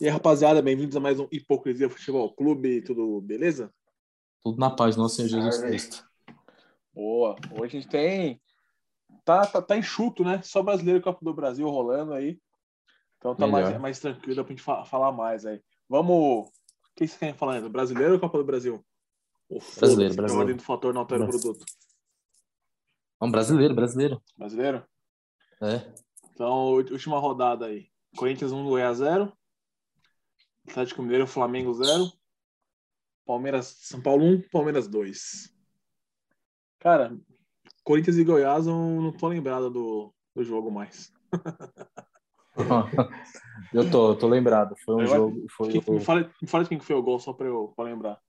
E aí, rapaziada, bem-vindos a mais um Hipocrisia Futebol Clube, tudo beleza? Tudo na paz, nosso Senhor Jesus Amém. Cristo. Boa. Hoje a gente tem. Tá, tá, tá enxuto, né? Só brasileiro e Copa do Brasil rolando aí. Então tá Melhor. mais, mais tranquilo pra gente fa- falar mais aí. Vamos. O que vocês querem falar ainda? Brasileiro ou Copa do Brasil? Foda-se, Brasileiro, brasileiro. do fator não altera o Brasileiro. produto. Um brasileiro, brasileiro. Brasileiro? É. Então, última rodada aí. Corinthians 1, Goiás 0. Atlético Mineiro, Flamengo 0. Palmeiras, São Paulo 1, Palmeiras 2. Cara, Corinthians e Goiás eu não tô lembrado do, do jogo mais. eu tô, eu tô lembrado. Foi um Agora, jogo. Foi, Quem- me, o- fala, me fala de quem que foi o gol, só pra eu pra lembrar.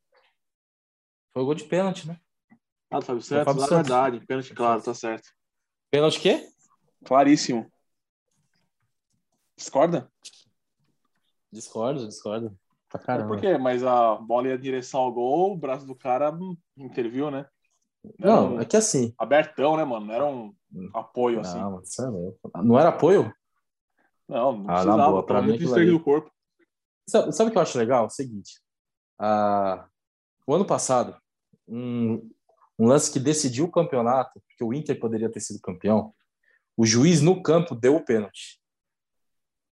foi o gol de pênalti, né? Ah, do Fábio Santos, Fábio na Santos. verdade. Pênalti, claro, tá certo. Pênalti o quê? Claríssimo. Discorda? Discordo, discordo. Pra É caramba. por quê? Mas a bola ia direção ao gol, o braço do cara hum, interviu, né? Era Não, um é que assim. abertão, né, mano? Não era um apoio assim. Não, mano, você é. Não era apoio? Não, não Ah, precisava. boa, pra mim muito distraído do corpo. Sabe, sabe o que eu acho legal? É o seguinte. ah, o ano passado, um, um lance que decidiu o campeonato, que o Inter poderia ter sido campeão, o juiz no campo deu o pênalti.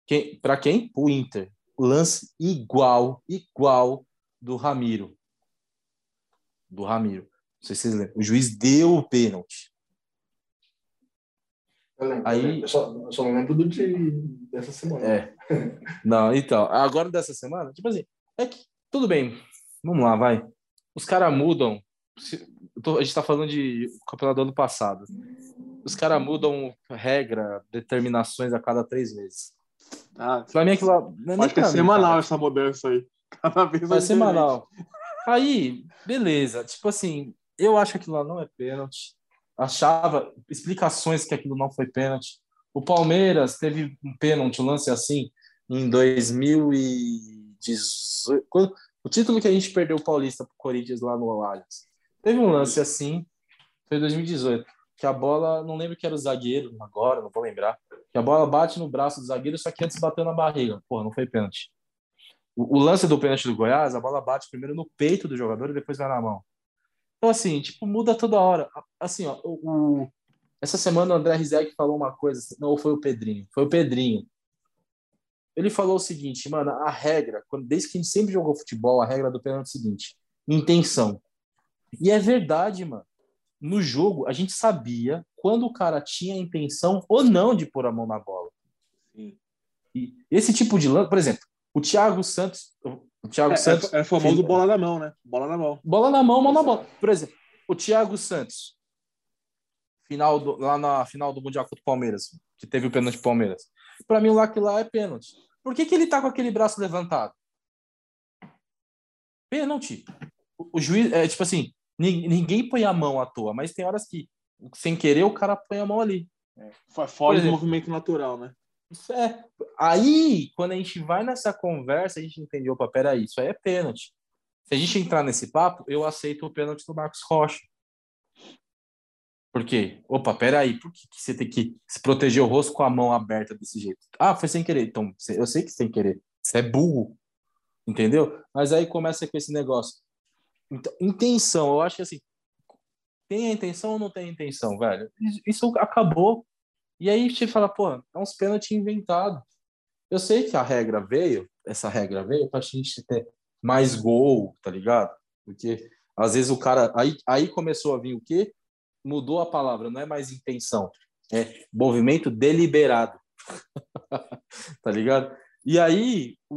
Quem, para quem? O Inter. Lance igual, igual do Ramiro. Do Ramiro. Não sei se vocês lembram. O juiz deu o pênalti. Eu lembro. Aí- eu lembro. Eu só, eu só não lembro do de, dessa semana. É. Não, então, agora dessa semana, tipo assim, é que tudo bem, vamos lá, vai. Os caras mudam. se- tô- a gente tá falando de campeonato do ano passado. Os caras mudam regra, determinações a cada três meses. Ah, Pra mim, aquilo é acho que é semanal cara. essa mudança aí. Cada vez Vai é semanal. Aí, beleza. Tipo assim, eu acho que aquilo lá não é pênalti. Achava explicações que aquilo não foi pênalti. O Palmeiras teve um pênalti, um lance assim, em 2018. quando- O título que a gente perdeu o Paulista pro Corinthians lá no Allianz. Teve um lance assim, foi em 2018, que a bola, não lembro que era o zagueiro agora, não vou lembrar, que a bola bate no braço do zagueiro, só que antes bateu na barriga. Porra, não foi pênalti. O, o lance do pênalti do Goiás, a bola bate primeiro no peito do jogador e depois vai na mão. Então, assim, tipo, muda toda hora. Assim, ó, o, o- essa semana o André Rizek falou uma coisa, não foi o Pedrinho, foi o Pedrinho. Ele falou o seguinte, mano, a regra, quando, desde que a gente sempre jogou futebol, a regra do pênalti é o seguinte: intenção. E é verdade, mano. No jogo, a gente sabia quando o cara tinha a intenção ou não de pôr a mão na bola. Sim. E esse tipo de lance, por exemplo, o Thiago Santos. O Thiago É, Santos. é, é famoso fez- bola na mão, né? Bola na mão. Bola na mão, mão na bola. Por exemplo, o Thiago Santos, final do- lá na final do Mundial contra o Palmeiras, que teve o pênalti pro Palmeiras. Pra mim, lá aquilo lá é pênalti. Por que, que ele tá com aquele braço levantado? Pênalti. O, o juiz, é tipo assim, ni- ninguém põe a mão à toa, mas tem horas que, sem querer, o cara põe a mão ali. Foi fora do movimento natural, né? Isso é. Aí, quando a gente vai nessa conversa, a gente entendeu, opa, peraí, isso aí é pênalti. Se a gente entrar nesse papo, eu aceito o pênalti do Marcos Rocha. Por quê? Opa, peraí, por que, que você tem que se proteger o rosto com a mão aberta desse jeito? Ah, foi sem querer. Então, eu sei que sem querer. Você é burro. Entendeu? Mas aí começa com esse negócio. Então, intenção, eu acho que assim, tem a intenção ou não tem a intenção, velho? Isso- acabou. E aí você fala, pô, é uns pênalti inventado. Eu sei que a regra veio, essa regra veio pra gente ter mais gol, tá ligado? Porque às vezes o cara. Aí, aí começou a vir o quê? Mudou a palavra, não é mais intenção, é movimento deliberado. tá ligado? E aí o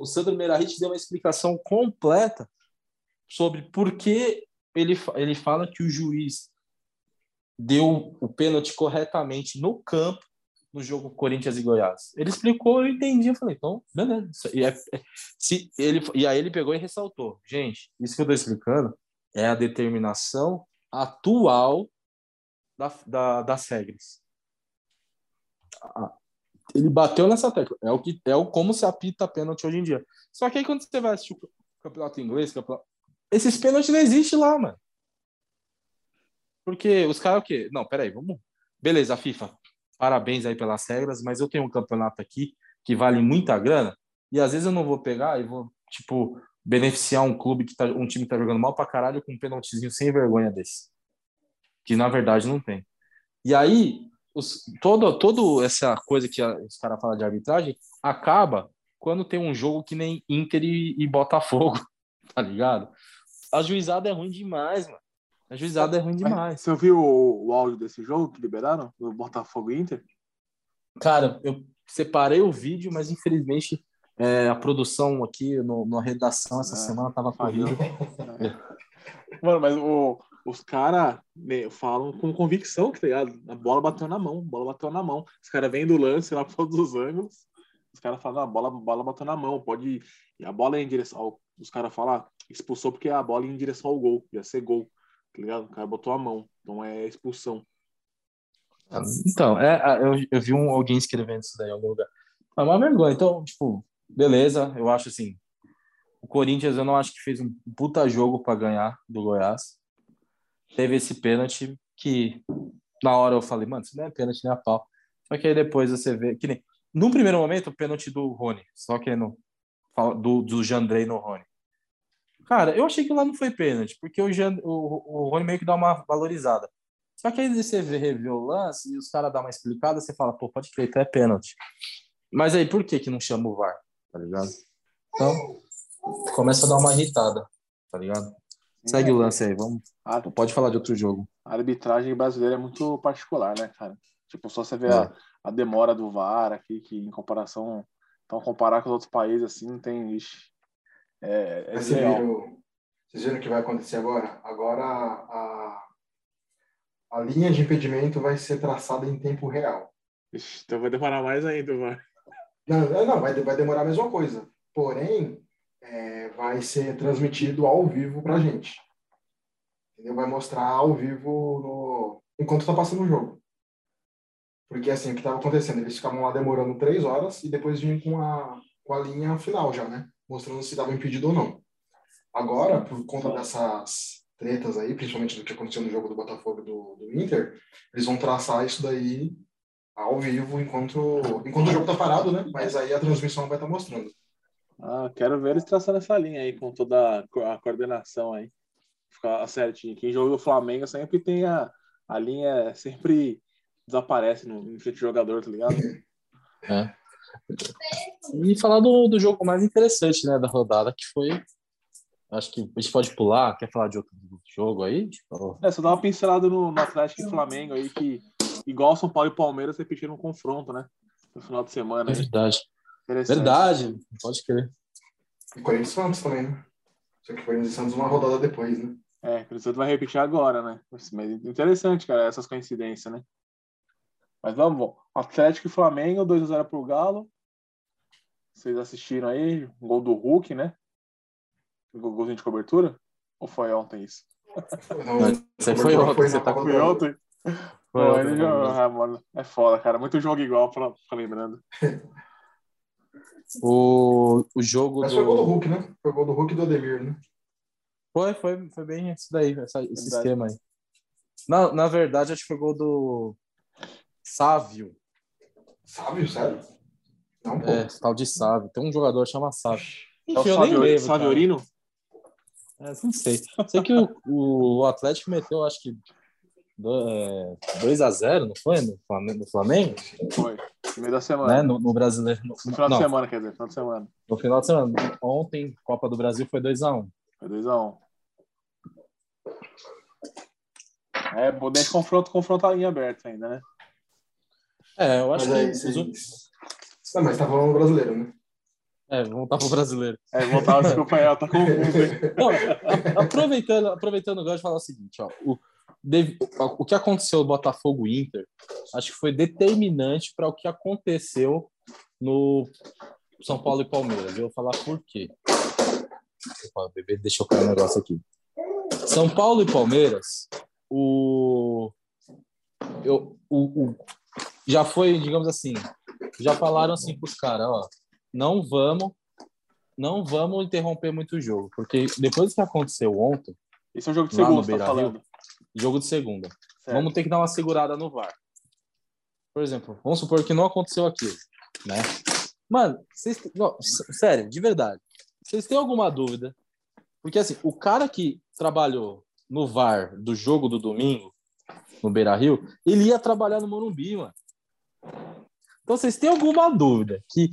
o Sandro Meirahit deu uma explicação completa sobre por que ele, ele fala que o juiz deu o pênalti corretamente no campo no jogo Corinthians e Goiás. Ele explicou, eu entendi, eu falei, então, beleza. E, é- é- se ele, e aí ele pegou e ressaltou, gente, isso que eu estou explicando é a determinação atual da, da- das regras. Ele bateu nessa tecla. É o que é o como se apita pênalti hoje em dia. Só que aí quando você vai assistir o campeonato inglês, campeonato... esses pênaltis não existem lá, mano. Porque os caras o quê? Não, peraí, vamos. Beleza, FIFA. Parabéns aí pelas regras, mas eu tenho um campeonato aqui que vale muita grana e às vezes eu não vou pegar e vou, tipo, beneficiar um clube que tá, um time que tá jogando mal pra caralho com um pênaltizinho sem vergonha desse. Que na verdade não tem. E aí, os, todo, todo essa coisa que a- os caras falam de arbitragem acaba quando tem um jogo que nem Inter e, e Botafogo, tá ligado? A juizada é ruim demais, mano. A juizada é ruim demais. Você ouviu o, o áudio desse jogo que liberaram? Do Botafogo Inter? Cara, eu separei o vídeo, mas infelizmente é, a produção aqui no, na redação essa É, semana tava corrida. Mano, mas o- os caras falam com convicção, que tá ligado? A bola bateu na mão, a bola bateu na mão. Os caras vêm do lance lá por todos os ângulos. Os caras falam, "Não, a bola, a bola bateu na mão, pode. E a bola é em direção. Os caras falam, expulsou porque a bola ia em direção ao gol, ia ser gol. Tá ligado? O cara botou a mão, então é expulsão. Então, é, a- eu, eu vi um, alguém escrevendo isso daí em algum lugar. É uma vergonha. Então, tipo, beleza, eu acho assim. O Corinthians eu não acho que fez um puta jogo para ganhar do Goiás. Teve esse pênalti que na hora eu falei, mano, isso não é pênalti nem a pau. Só que aí depois você vê que nem. Num primeiro momento, o pênalti do Rony, só que no, do, do Jandrei no Rony. Cara, eu achei que lá não foi pênalti, porque o, Jan, o, o Rony meio que dá uma valorizada. Só que aí você vê, revê o lance e os caras dão uma explicada, você fala, pô, pode crer, então é pênalti. Mas aí por que que não chama o VAR? Tá ligado? Então, começa a dar uma irritada, tá ligado? Segue o lance aí, vamos. A, Pode falar de outro jogo. a arbitragem brasileira é muito particular, né, cara? Tipo, só você vê É. a, a demora do VAR aqui, que em comparação. Então, comparar com os outros países, assim, não tem. Ixi, é, é vocês viram, vocês viram o que vai acontecer agora? Agora a, a linha de impedimento vai ser traçada em tempo real. Ixi, então vai demorar mais ainda, o VAR. Não, não, não, vai, vai demorar a mesma coisa. Porém, é, vai ser transmitido ao vivo pra gente. Entendeu? Vai mostrar ao vivo no... enquanto tá passando o jogo. Porque assim, o que estava acontecendo? Eles ficavam lá demorando três horas e depois vinham com a, com a linha final já, né? Mostrando se estava impedido ou não. Agora, por conta dessas tretas aí, principalmente do que aconteceu no jogo do Botafogo e do, do Inter, eles vão traçar isso daí ao vivo enquanto, enquanto o jogo tá parado, né? Mas aí a transmissão vai estar mostrando. Ah, quero ver eles traçando essa linha aí, com toda a co- a coordenação aí. Ficar certinho. Quem joga do Flamengo sempre tem a, a linha, sempre desaparece no, no jogador, tá ligado? E falar do, do jogo mais interessante, né, da rodada, que foi. Acho que a gente pode pular. Quer falar de outro jogo aí? Tipo, É, só dá uma pincelada no, no Atlético e Flamengo aí, que igual São Paulo e Palmeiras repetiram um confronto, né? No final de semana. É verdade. Interessante. Verdade, pode crer. E Corinthians e Santos também, né? Só que Corinthians e Santos uma rodada depois, né? É, o Cruzeiro vai repetir agora, né? Mas interessante, cara, essas coincidências, né? Mas vamos. Atlético e Flamengo, 2x0 pro Galo. Vocês assistiram aí? Gol do Hulk, né? Gol- Golzinho de cobertura? Ou foi ontem isso? Não, Você foi ontem, foi você tá. Foi ontem? Foi Pô, ontem, já- ontem. ah, mano, é foda, cara. Muito jogo igual pra ficar lembrando. O, o jogo Mas foi gol do do. Hulk, né? Foi gol do Hulk e do Ademir, né? Foi, foi, foi bem isso daí, essa- esse Verdade. esquema aí. Na, na verdade, acho que foi gol do Sávio. Sávio, sério? Não, pô. É, tal de Sávio. Tem um jogador que chama Sávio. É o Enfim, eu nem lembro. cara. Saviorino? É, não sei. Sei que o, o Atlético meteu, acho que 2x0, não foi? No Flamengo, no Flamengo Foi. No meio da semana. né? No, no brasileiro. No, No final não, de semana, quer dizer, final de semana. no final de semana. Ontem, Copa do Brasil foi 2x1. Foi 2x1. É, bom, deixa confronto, confronto a linha aberta ainda, né? É, eu acho Mas aí, que. vocês... os- Não, mas tá falando brasileiro, né? É, vamos voltar pro brasileiro. É, voltar, desculpa aí, ela tá confuso? Não, a- aproveitando, aproveitando, eu gosto de falar o seguinte, ó. O, o que aconteceu no Botafogo e Inter, acho que foi determinante para o que aconteceu no São Paulo e Palmeiras. Eu vou falar por quê. Opa, bebê, deixa eu cair um negócio aqui. São Paulo e Palmeiras, o, eu, o, o- já foi, digamos assim, já falaram assim para os caras, ó, não vamos, não vamos interromper muito o jogo, porque depois que aconteceu ontem, Esse é um jogo de no você tá Beira-Rio? falando. jogo de segunda, Certo. vamos ter que dar uma segurada no VAR. Por exemplo, vamos supor que não aconteceu aquilo, né? Mano, vocês, não, sério, de verdade, vocês têm alguma dúvida? Porque assim, o cara que trabalhou no VAR do jogo do domingo, no Beira Rio, ele ia trabalhar no Morumbi, mano. Então, vocês têm alguma dúvida que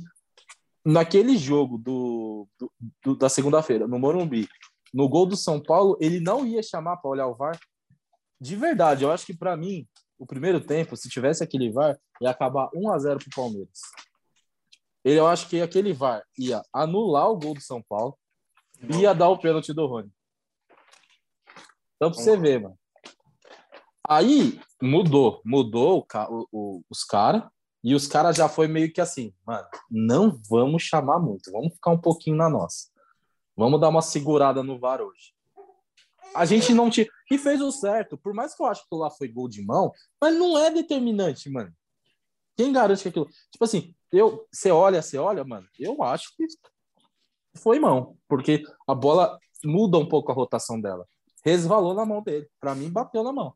naquele jogo do, do- do- da segunda-feira, no Morumbi, no gol do São Paulo, ele não ia chamar para olhar o VAR? De verdade, eu acho que para mim, o primeiro tempo, se tivesse aquele VAR, ia acabar 1 a 0 pro Palmeiras. Ele, eu acho que aquele VAR ia anular o gol do São Paulo e ia dar o pênalti do Rony. Então, pra você ver, mano. Aí mudou, mudou o o- o- os caras, e os caras já foi meio que assim, mano, não vamos chamar muito, vamos ficar um pouquinho na nossa. Vamos dar uma segurada no VAR hoje. A gente não tinha. E fez o certo. Por mais que eu acho que lá foi gol de mão, mas não é determinante, mano. Quem garante que aquilo. Tipo assim, eu, você olha, você olha, mano, eu acho que foi mão. Porque a bola muda um pouco a rotação dela. Resvalou na mão dele. Pra mim, bateu na mão.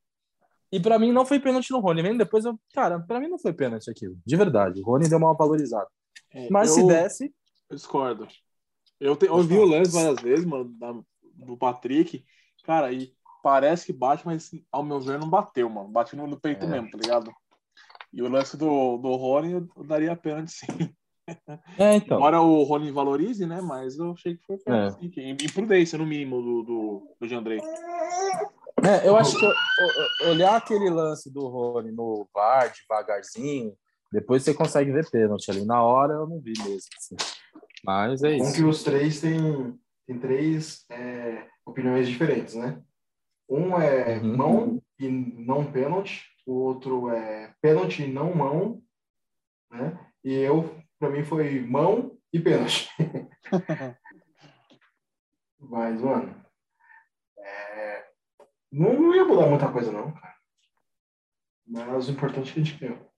E pra mim não foi pênalti no Rony. Vendo depois, eu, cara, pra mim não foi pênalti aquilo. De verdade. O Rony deu uma valorizada. É, Mas se eu- desse, Eu discordo. Eu, te, eu vi o lance várias vezes, mano, da- do Patrick. Cara, e parece que bate, mas ao meu ver não bateu, mano. Bate no, no peito É. mesmo, tá ligado? E o lance do, do Rony eu, daria pênalti sim. é, então. Embora o Rony valorize, né? Mas eu achei que foi pênalti É. que- Imprudência, no mínimo, do, do, do Jandrei. É, eu acho que olhar aquele lance do Rony no VAR devagarzinho, depois você consegue ver pênalti ali. Na hora eu não vi mesmo. assim. Mas é Bom isso. que os três têm, têm três é, opiniões diferentes, né? Um é Uhum. mão e não pênalti, o outro é pênalti e não mão, né? E eu, para mim, foi mão e pênalti. Mas, mano, é, não, não ia mudar muita coisa, não, cara. Mas o importante é que a gente ganhou.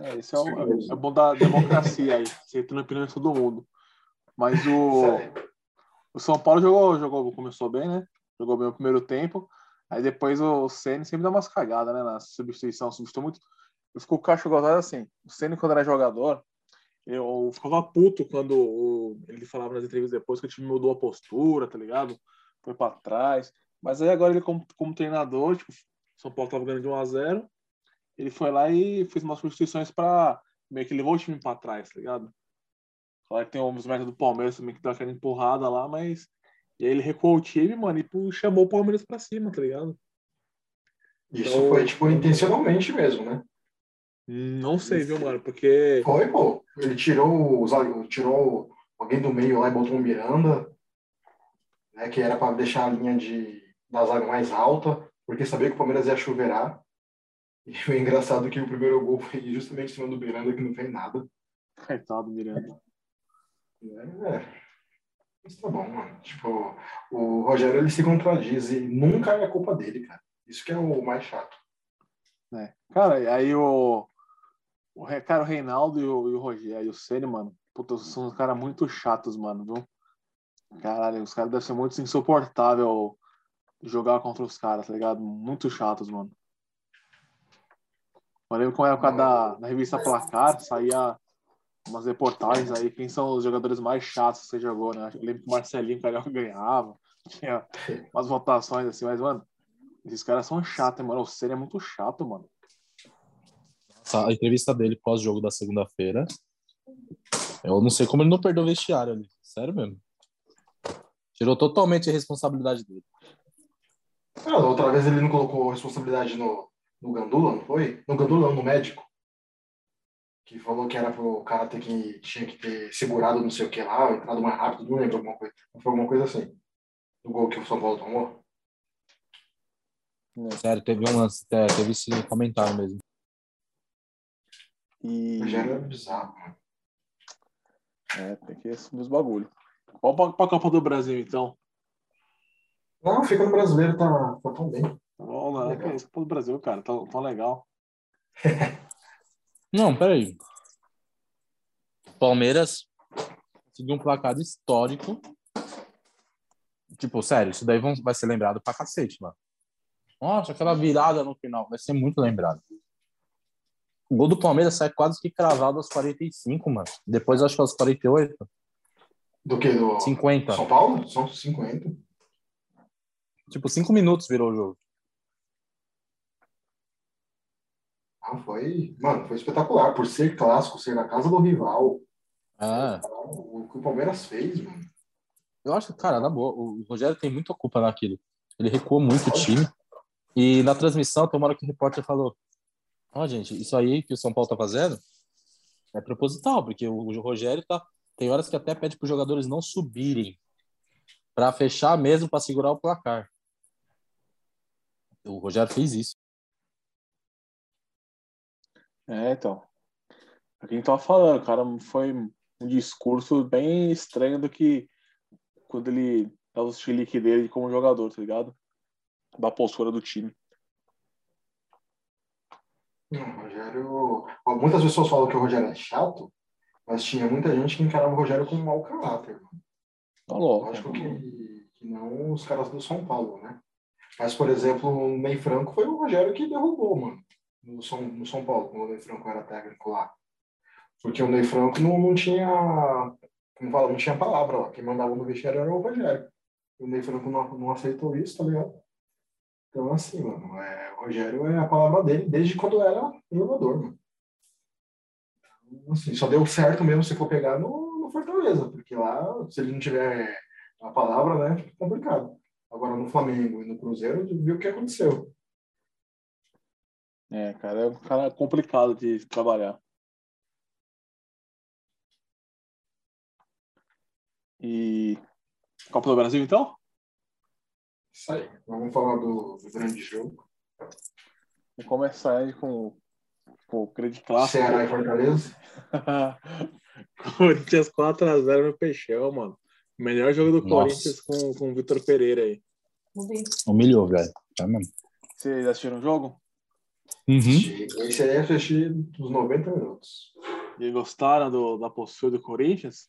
É, isso é o, é bom da democracia aí. Você tem opinião de todo mundo. Mas o. O São Paulo jogou, jogou, começou bem, né? Jogou bem o primeiro tempo. Aí depois o Ceni sempre dá umas cagadas, né? Na substituição, substituiu muito. Eu fico com o Cacho gozado assim. O Ceni quando era jogador, eu ficava puto quando ele falava nas entrevistas depois que o time mudou a postura, tá ligado? Foi pra trás. Mas aí agora ele como, como treinador, tipo, o São Paulo tava ganhando de 1 a 0 ele foi lá e fez umas substituições pra meio que levou o time pra trás, tá ligado? Claro que tem os métodos do Palmeiras também que deu aquela empurrada lá, mas e aí ele recuou o time, mano, e chamou o Palmeiras pra cima, tá ligado? Isso Então- foi, tipo, intencionalmente mesmo, né? Não sei, viu, mano? Porque. Foi, pô. Ele tirou, o zague- tirou alguém do meio lá e botou um Miranda, né, que era para deixar a linha de, da zaga mais alta, porque sabia que o Palmeiras ia chuveirar. E foi engraçado que o primeiro gol foi justamente em cima do Miranda, que não fez nada. Coitado, Miranda. É, mas tá bom, mano. Tipo, o Rogério ele se contradiz e nunca é culpa dele, cara. Isso que é o mais chato. né? Cara, e aí o. O cara, o Reinaldo e o, e o Rogério e o Ceni, mano, puta, são uns caras muito chatos, mano, viu? Caralho, os caras devem ser muito insuportável jogar contra os caras, tá ligado? Muito chatos, mano. Eu lembro com a época da, da revista Placar, saía umas reportagens aí, quem são os jogadores mais chatos que você jogou, né? Eu lembro que o Marcelinho Carioca ganhava, tinha umas votações assim, mas, mano, esses caras são chatos, mano. O Ceni é muito chato, mano. A entrevista dele pós-jogo da segunda-feira. Eu não sei como ele não perdeu o vestiário ali. Sério mesmo. Tirou totalmente a responsabilidade dele. Ah, outra vez ele não colocou responsabilidade no, no Gandula, não foi? No Gandula, não, no médico. Que falou que era pro cara ter que, tinha que ter segurado não sei o que lá, entrado mais rápido, não lembro alguma coisa. Foi alguma coisa assim. Do gol que o São Paulo tomou. Sério, teve um lance, é, teve esse comentário mesmo. E. Rogério é bizarro, mano. É, tem que assumir os bagulho. Vamos pra, pra Copa do Brasil, então. Não, fica no brasileiro, tá, tá tão bem. Vamos lá. Legal. Que isso, do Brasil, cara. Tão, tão legal. Não, peraí. Palmeiras conseguiu um placar histórico. Tipo, sério, isso daí vão- vai ser lembrado pra cacete, mano. Nossa, aquela virada no final vai ser muito lembrado. O gol do Palmeiras sai quase que cravado aos 45, mano. Depois acho que aos 48, Do que? Do 50. São Paulo? São 50. Tipo, 5 minutos virou o jogo. Ah, foi. Mano, foi espetacular. Por ser clássico, ser na casa do rival. É. O que o Palmeiras fez, mano. Eu acho que, cara, na boa, o Rogério tem muita culpa naquilo. Ele recuou muito o time. E na transmissão, tem uma hora que o repórter falou: Ó, gente, isso aí que o São Paulo tá fazendo é proposital, porque o o Rogério tá. Tem horas que até pede para os jogadores não subirem para fechar mesmo, para segurar o placar. O Rogério fez isso. É, então. É o que a gente tava falando, cara. Foi um discurso bem estranho do que quando ele dava o chilique dele como jogador, tá ligado? Da postura do time. Não, o Rogério. ó, Muitas pessoas falam que o Rogério é chato, mas tinha muita gente que encarava o Rogério como um mau caráter. Tá louco. Lógico que, que não os caras do São Paulo, né? Mas, por exemplo, o Ney Franco foi o Rogério que derrubou, mano, no São, no São Paulo, quando o Ney Franco era técnico lá. Porque o Ney Franco não, não tinha, como fala, não tinha palavra lá. Quem mandava no vestiário era o Rogério. O Ney Franco não, não aceitou isso, tá ligado? Então, assim, mano, é, o Rogério é a palavra dele desde quando era jogador, mano. Então, assim, só deu certo mesmo se for pegar no, no Fortaleza, porque lá, se ele não tiver a palavra, né, fica complicado. Agora, no Flamengo e no Cruzeiro, viu o que aconteceu. É, cara, é um cara complicado de trabalhar. E Copa do Brasil, então? Isso aí. Vamos falar do, do grande jogo. Vamos começar aí com, com o crédito clássico. Ceará e Fortaleza. Corinthians 4x0 no Peixão, mano. Melhor jogo do Nossa. Corinthians com, com o Vitor Pereira aí. Humilhou, velho. Tá mesmo. Vocês assistiram o jogo? Uhum. Esse aí eu assisti dos 90 minutos. E gostaram do, da postura do Corinthians?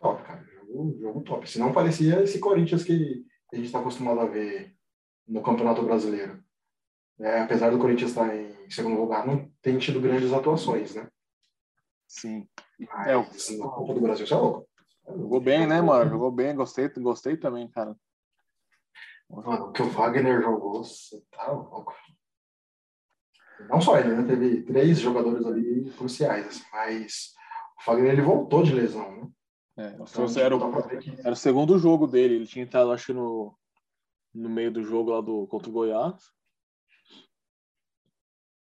Top, cara. Jogo, jogo top. Se não parecia esse Corinthians que a gente está acostumado a ver no Campeonato Brasileiro. É, apesar do Corinthians estar em segundo lugar, não tem tido grandes atuações, né? Sim. Mas É, o- na Copa do Brasil, você é louco. Jogou bem, né, mano? Jogou bem, gostei, gostei também, cara. Mano, o que o Wagner jogou, você tá louco. Não só ele, né? Teve três jogadores ali cruciais, assim, mas o Wagner ele voltou de lesão, né? É, Então, era, o, que era o segundo jogo dele. Ele tinha entrado, acho que no, no meio do jogo lá do, contra o Goiás.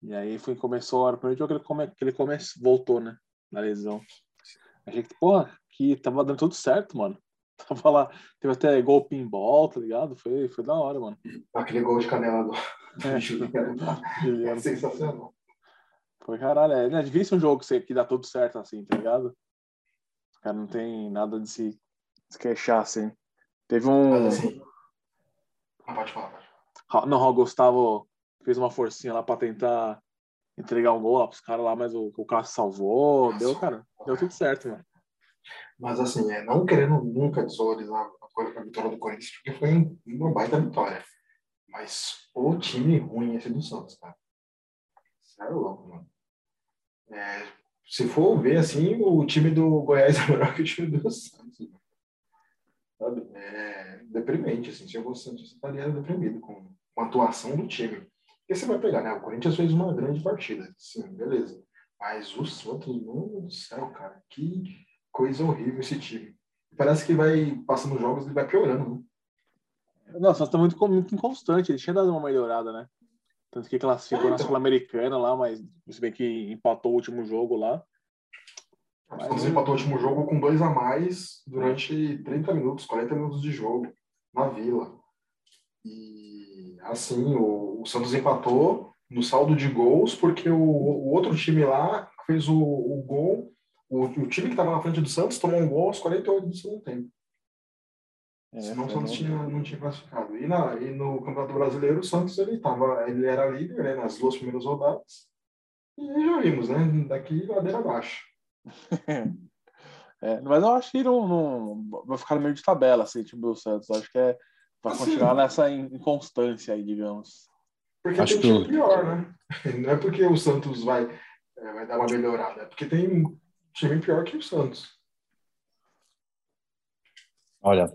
E aí foi, começou o primeiro jogo que ele, come, que ele come, voltou, né? Na lesão. Achei que, porra, que tava dando tudo certo, mano. Tava lá, teve até gol pinball, tá ligado? Foi, foi da hora, mano. aquele gol de canela do, É. Juliano tá Juliano. sensacional. Foi caralho, é, é difícil um jogo que, dá tudo certo assim, tá ligado? O cara não tem nada de se, se queixar assim. Teve um. Mas assim. Ah, pode falar, pode falar. Não, o Gustavo fez uma forcinha lá pra tentar entregar um gol lá pros caras lá, mas o, o Cássio salvou. Deu, cara, deu tudo certo, mano. Mas assim, é, não querendo nunca desvalorizar a co- a vitória do Corinthians, porque foi um- uma baita vitória. Mas o time ruim esse do Santos, cara. Sério louco, mano. É, se for ver assim, o time do Goiás é melhor que o time do Santos. Sabe? É deprimente, assim. Se eu fosse Santos, eu estaria deprimido com, com a atuação do time. Porque você vai pegar, né? O Corinthians fez uma grande partida. Sim, beleza. Mas o Santos, mano do céu, cara, que coisa horrível esse time. Parece que vai passando os jogos e vai piorando, né? Não, só tá muito, muito inconstante. Ele tinha dado uma melhorada, né? Tanto que classificou É, na então. Sul-Americana lá, mas se bem que empatou o último jogo lá. O Santos empatou o último jogo com dois a mais durante 30 minutos, 40 minutos de jogo, na Vila. E assim, assim o, o Santos empatou no saldo de gols porque o, o outro time lá fez o, o gol, o, o time que estava na frente do Santos tomou um gol aos 48 do segundo tempo. É, Senão o Santos tinha, não tinha classificado. E, na, e no Campeonato Brasileiro, o Santos ele, tava, ele era líder né, nas duas primeiras rodadas. E já vimos, né? Daqui ladeira abaixo. É, mas eu acho que não, não vai ficar no meio de tabela, assim, time do Santos. Eu acho que é, vai Assim. continuar nessa in- inconstância aí, digamos. Porque Acho tem time que- pior, né? Não é porque o Santos vai, é, vai dar uma melhorada, é porque tem time pior que o Santos. Olha,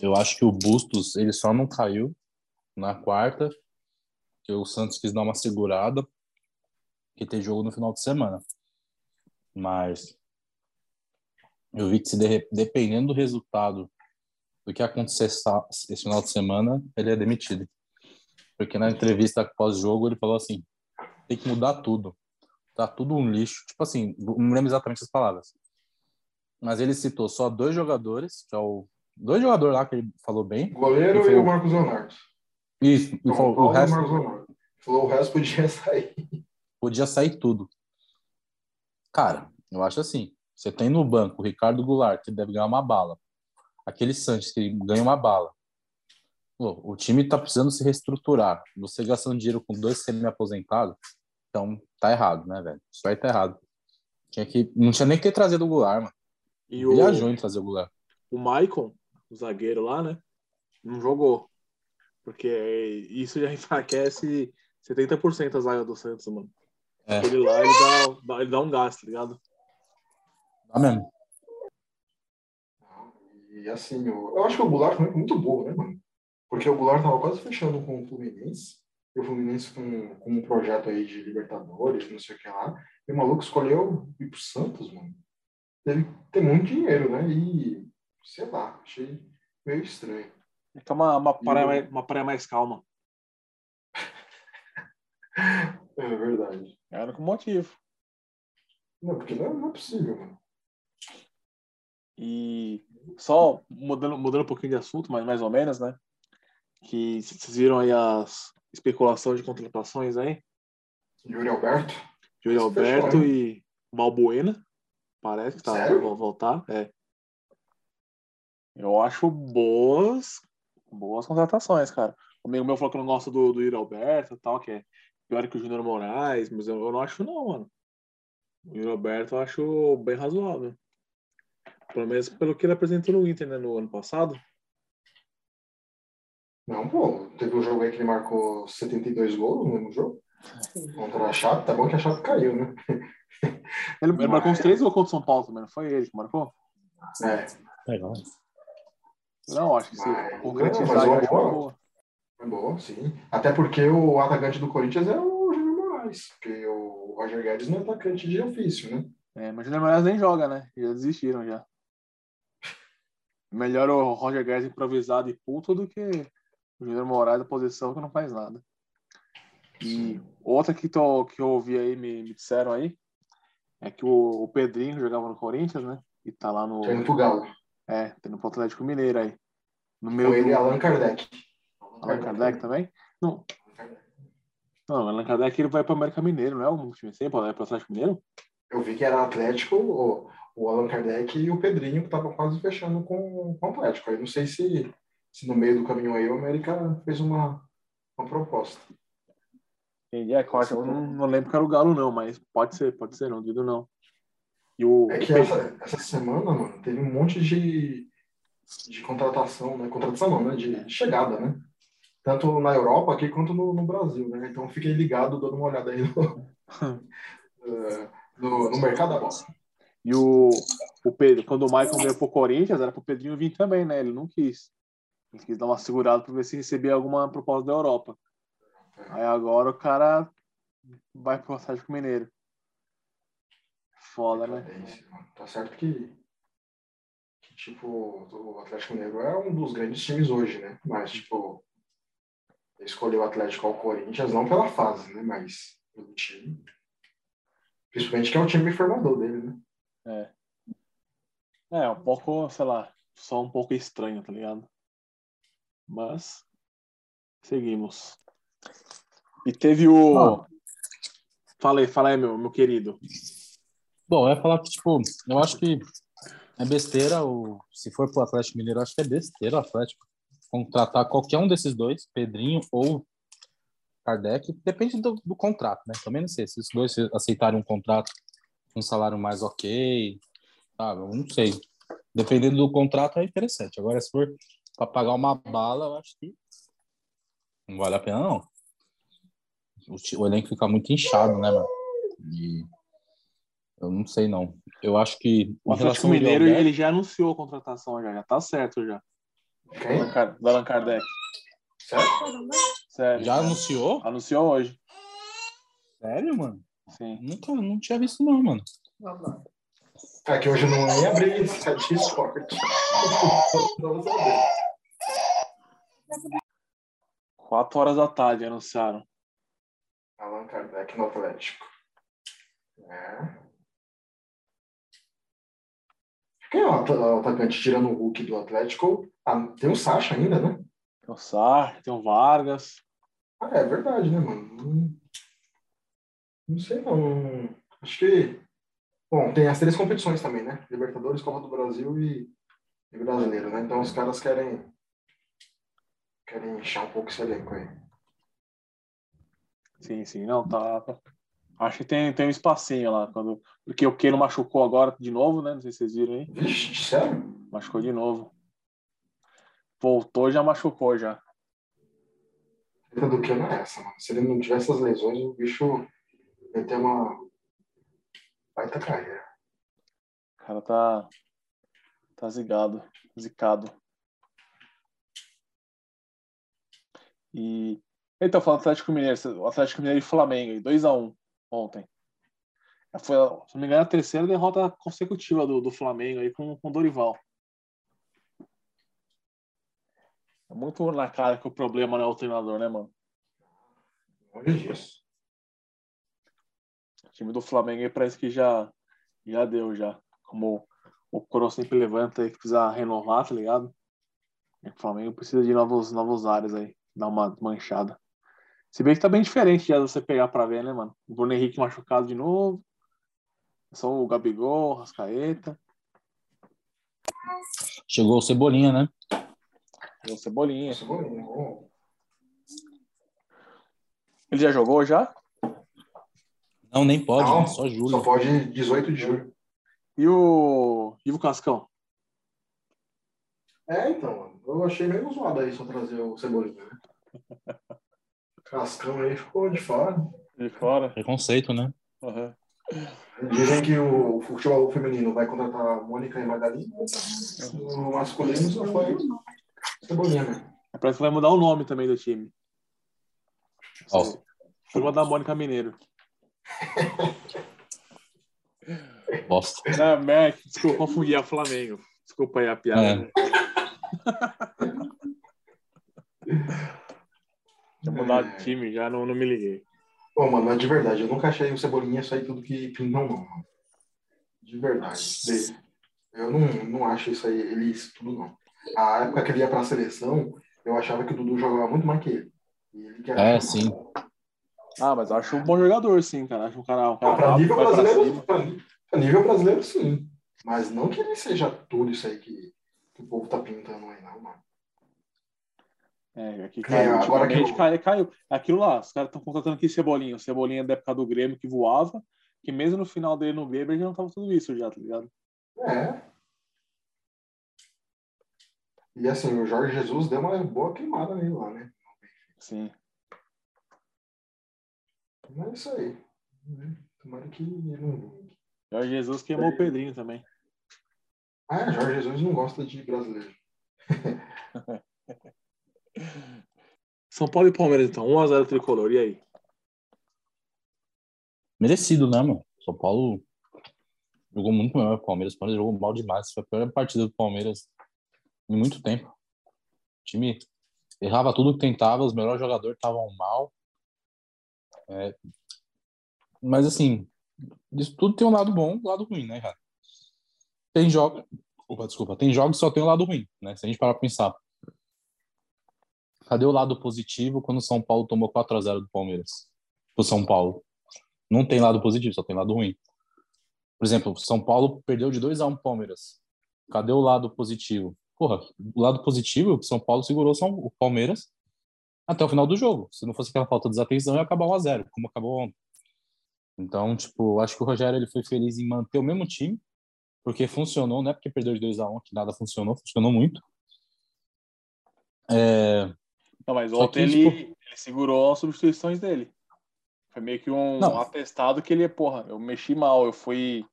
eu acho que o Bustos ele só não caiu na quarta, que o Santos quis dar uma segurada, que tem jogo no final de semana. Mas eu vi que se de- dependendo do resultado do que acontecer esse final de semana, ele é demitido. Porque na entrevista pós-jogo ele falou assim: tem que mudar tudo. Tá tudo um lixo. Tipo assim, não lembro exatamente as palavras. Mas ele citou só dois jogadores, que é o. Dois jogadores lá que ele falou bem. O goleiro E e falou- o Marcos Leonardo. Isso, Não, falou, o resto Marcos Leonardo. Falou o resto podia sair. podia sair tudo. Cara, eu acho assim. Você tem no banco o Ricardo Goulart, que deve ganhar uma bala. Aquele Sanches, que ganha uma bala. Pô, o time tá precisando se reestruturar. Você gastando dinheiro com dois semi-aposentados, então tá errado, né, velho? Isso aí tá errado. Tinha que, não tinha nem que ter trazido o Goulart, mano. E o, Viajou em trazer o Goulart. o Maicon, o zagueiro lá, né? Não jogou. Porque isso já enfraquece 70% a zaga do Santos, mano. É. Ele lá, ele dá, dá- ele dá um gasto, tá ligado? Tá mesmo. E assim, eu, eu acho que o Goulart foi muito burro, né, mano? Porque o Goulart tava quase fechando com o Fluminense. O Fluminense com, com um projeto aí de Libertadores, não sei o que lá. E o maluco escolheu ir pro Santos, mano. Ele tem muito dinheiro, né? E, sei lá, achei meio estranho. É que é uma, uma, praia, mais, uma praia mais calma. É verdade. Era com motivo. Não, porque não, não é possível, mano. E só mudando, mudando um pouquinho de assunto, mas mais ou menos, né? Que vocês viram aí as especulações de contratações aí? Yuri Alberto? Júlio Fechou, Alberto hein? e Balbuena. Parece que tá Sério? voltar. É. Eu acho boas, boas contratações, cara. O amigo meu falou que não gosta do, do Yuri Alberto e tal, que é pior que o Júnior Moraes, mas eu, eu não acho não, mano. O Yuri Alberto eu acho bem razoável. Pelo menos pelo que ele apresentou no Inter, né, no ano passado. Não, pô. Teve um jogo aí que ele marcou 72 gols no mesmo jogo. Contra a Chape. Tá bom que a Chape caiu, né? Ele, ele marcou uns três gols contra o São Paulo também, não foi ele que marcou? É. Legal. Não, acho que se Mas- concretizar, não, mas uma boa. boa. É bom, sim. Até porque o atacante do Corinthians é o Júnior Moraes. Porque o Roger Guedes não é atacante de ofício, né? É, mas o Júnior Moraes nem joga, né? Já desistiram já. Melhor o Roger Guedes improvisado e puto do que o Júnior Moraes da posição que não faz nada. E outra que, tô, que eu ouvi aí, me, me disseram aí, é que o, o Pedrinho jogava no Corinthians, né? E tá lá no. Tá indo pro Galo. É, tem no Atlético Mineiro aí. No meio ele, do. Allan Kardec. Allan Kardec também? Não, não, Allan Kardec ele vai para América Mineiro, não é um time sempre, é para Atlético Mineiro? Eu vi que era Atlético, o, o Allan Kardec e o Pedrinho, que tava quase fechando com, com o Atlético. Aí não sei se, se no meio do caminho aí o América fez uma, uma proposta. Entendi, é, que eu, não, não lembro que era o Galo, não, mas pode ser, pode ser, não duvido não. E o. É que essa, essa semana, mano, teve um monte de, de contratação, né? Contratação não, né? De, chegada, né? Tanto na Europa aqui quanto no, no Brasil, né? Então fiquei ligado, dando uma olhada aí no, eh, no, no mercado da bola. E o, o Pedro, quando o Michael veio pro Corinthians, era pro Pedrinho vir também, né? Ele não quis. Ele quis dar uma segurada para ver se recebia alguma proposta da Europa. Aí agora o cara vai pro Atlético Mineiro. Foda, né? É isso, mano. Tá certo que, que, tipo, o Atlético Mineiro é um dos grandes times hoje, né? Mas, tipo, escolheu o Atlético ao Corinthians não pela fase, né? Mas pelo time. Principalmente que é o time formador dele, né? É, um pouco, sei lá, só um pouco estranho, tá ligado? Mas Seguimos. E teve o. Ah. Fala aí, fala aí, meu, meu querido. Bom, eu ia falar que, tipo, eu acho que é besteira, o... se for pro Atlético Mineiro, eu acho que é besteira o Atlético contratar qualquer um desses dois, Pedrinho ou Kardec, depende do, do contrato, né? Também não sei, se os dois aceitarem um contrato com um salário mais ok, sabe? Eu não sei. Dependendo do contrato é interessante. Agora, se for para pagar uma bala, eu acho que não vale a pena, não. O, o elenco fica muito inchado, né, mano? E eu não sei, não. Eu acho que. O Atlético Mineiro, ele já anunciou a contratação, já, já tá certo já. Quem? Do Allan Kardec. Sério? Sério. Já anunciou? Anunciou hoje. Sério, mano? Sim. Nunca, não tinha visto, não, mano. tá não. É que hoje não é abrir estatística esporte. Vamos. 4 horas da tarde anunciaram. Allan Kardec no Atlético. É. Quem é o atacante tirando o Hulk do Atlético? Ah, tem o Sacha ainda, né? Tem o Sacha, tem o Vargas. Ah, é verdade, né, mano? Hum. Não sei não. Acho que. Bom, tem as três competições também, né? Libertadores, Copa do Brasil e, e Brasileiro, né? Então os caras querem Querem inchar um pouco esse elenco aí. Sim, sim. Não, tá. tá. Acho que tem, tem um espacinho lá. Quando... Porque o Keno machucou agora de novo, né? Não sei se vocês viram aí. Vixe, sério? Machucou de novo. Voltou, já machucou já. Treta do que não é essa, mano. Se ele não tivesse essas lesões, o bicho ia ter uma baita carreira. O cara tá. Tá zigado. Zicado. E. Então, falando do Atlético Mineiro, Atlético Mineiro e Flamengo, 2x1 ontem. Foi, se não me engano, a terceira derrota consecutiva do, do Flamengo aí com, o Dorival. É muito na cara que o problema não é o treinador, né, mano? Longe disso. O time do Flamengo aí parece que já, já deu, já. Como o Coro sempre levanta aí que precisa renovar, tá ligado? E o Flamengo precisa de novos, novos áreas aí, dar uma manchada. Se bem que tá bem diferente já de você pegar pra ver, né, mano? O Bruno Henrique machucado de novo. Só o Gabigol, o Rascaeta, Chegou o Cebolinha, né? e o Cebolinha. Cebolinha, bom. Ele já jogou já? Não, nem pode, Não, né? Só julho. Só pode 18 de julho. E o Ivo Cascão? É, então, mano. Eu achei meio zoado aí só trazer o Cebolinha, né? Cascão aí ficou de fora. De fora. Preconceito, né? Uhum. Dizem que o futebol feminino vai contratar Mônica e Magali. O masculino só foi Cebolinha, né? Parece que vai mudar o nome também do time. Ó. Turma da Mônica Mineiro. Bosta. Não, Mac, desculpa, confundi a Flamengo. Desculpa aí a piada. É. Tinha mudado de time, já não, não me liguei. Pô, mano, mas de verdade, eu nunca achei o Cebolinha sair tudo que, que não, não. mano. De verdade. De- Eu não, não acho isso aí, ele isso tudo, não. A época que ele ia pra seleção, eu achava que o Dudu jogava muito mais que ele. E ele É, sim. Ah, mas eu acho um bom jogador, sim, cara. Acho um cara, um cara Ah, pra nível brasileiro, pra, pra nível brasileiro, sim. Mas não que ele seja tudo isso aí que o povo tá pintando aí, não, mano. É, aqui É, caiu. agora que eu- caiu, caiu. Aquilo lá, os caras estão contratando aqui Cebolinha. O Cebolinha da época do Grêmio que voava, que mesmo no final dele no Grêmio ele já não tava tudo isso já, tá ligado? É. E assim, o Jorge Jesus deu uma boa queimada nele lá, né? Sim. Mas é isso aí. Tomara que. Jorge Jesus queimou o Pedrinho também. Ah, Jorge Jesus não gosta de brasileiro. São Paulo e Palmeiras, então. 1x0 tricolor. E aí? Merecido, né, mano? São Paulo jogou muito melhor que o Palmeiras. O Palmeiras jogou mal demais. Foi a pior partida do Palmeiras em muito tempo. O time errava tudo que tentava, os melhores jogadores estavam mal. É, Mas, assim, isso tudo tem um lado bom e um lado ruim, né, cara? Tem jogos. Opa, desculpa. Tem jogos que só tem um lado ruim, né? Se a gente parar pra pensar. Cadê o lado positivo quando o São Paulo tomou 4 a 0 do Palmeiras? O São Paulo. Não tem lado positivo, só tem lado ruim. Por exemplo, o São Paulo perdeu de 2 a 1 pro Palmeiras. Cadê o lado positivo? Porra, o lado positivo, o São Paulo segurou o Palmeiras até o final do jogo. Se não fosse aquela falta de desatenção, ia acabar 1 a 0 como acabou ontem. Então, tipo, acho que o Rogério ele foi feliz em manter o mesmo time, porque funcionou, não é porque perdeu de 2 a 1 que nada funcionou, funcionou muito. É, Não, mas ontem que, ele, tipo- ele segurou as substituições dele. Foi meio que um Não. atestado que ele, porra, eu mexi mal, eu fui,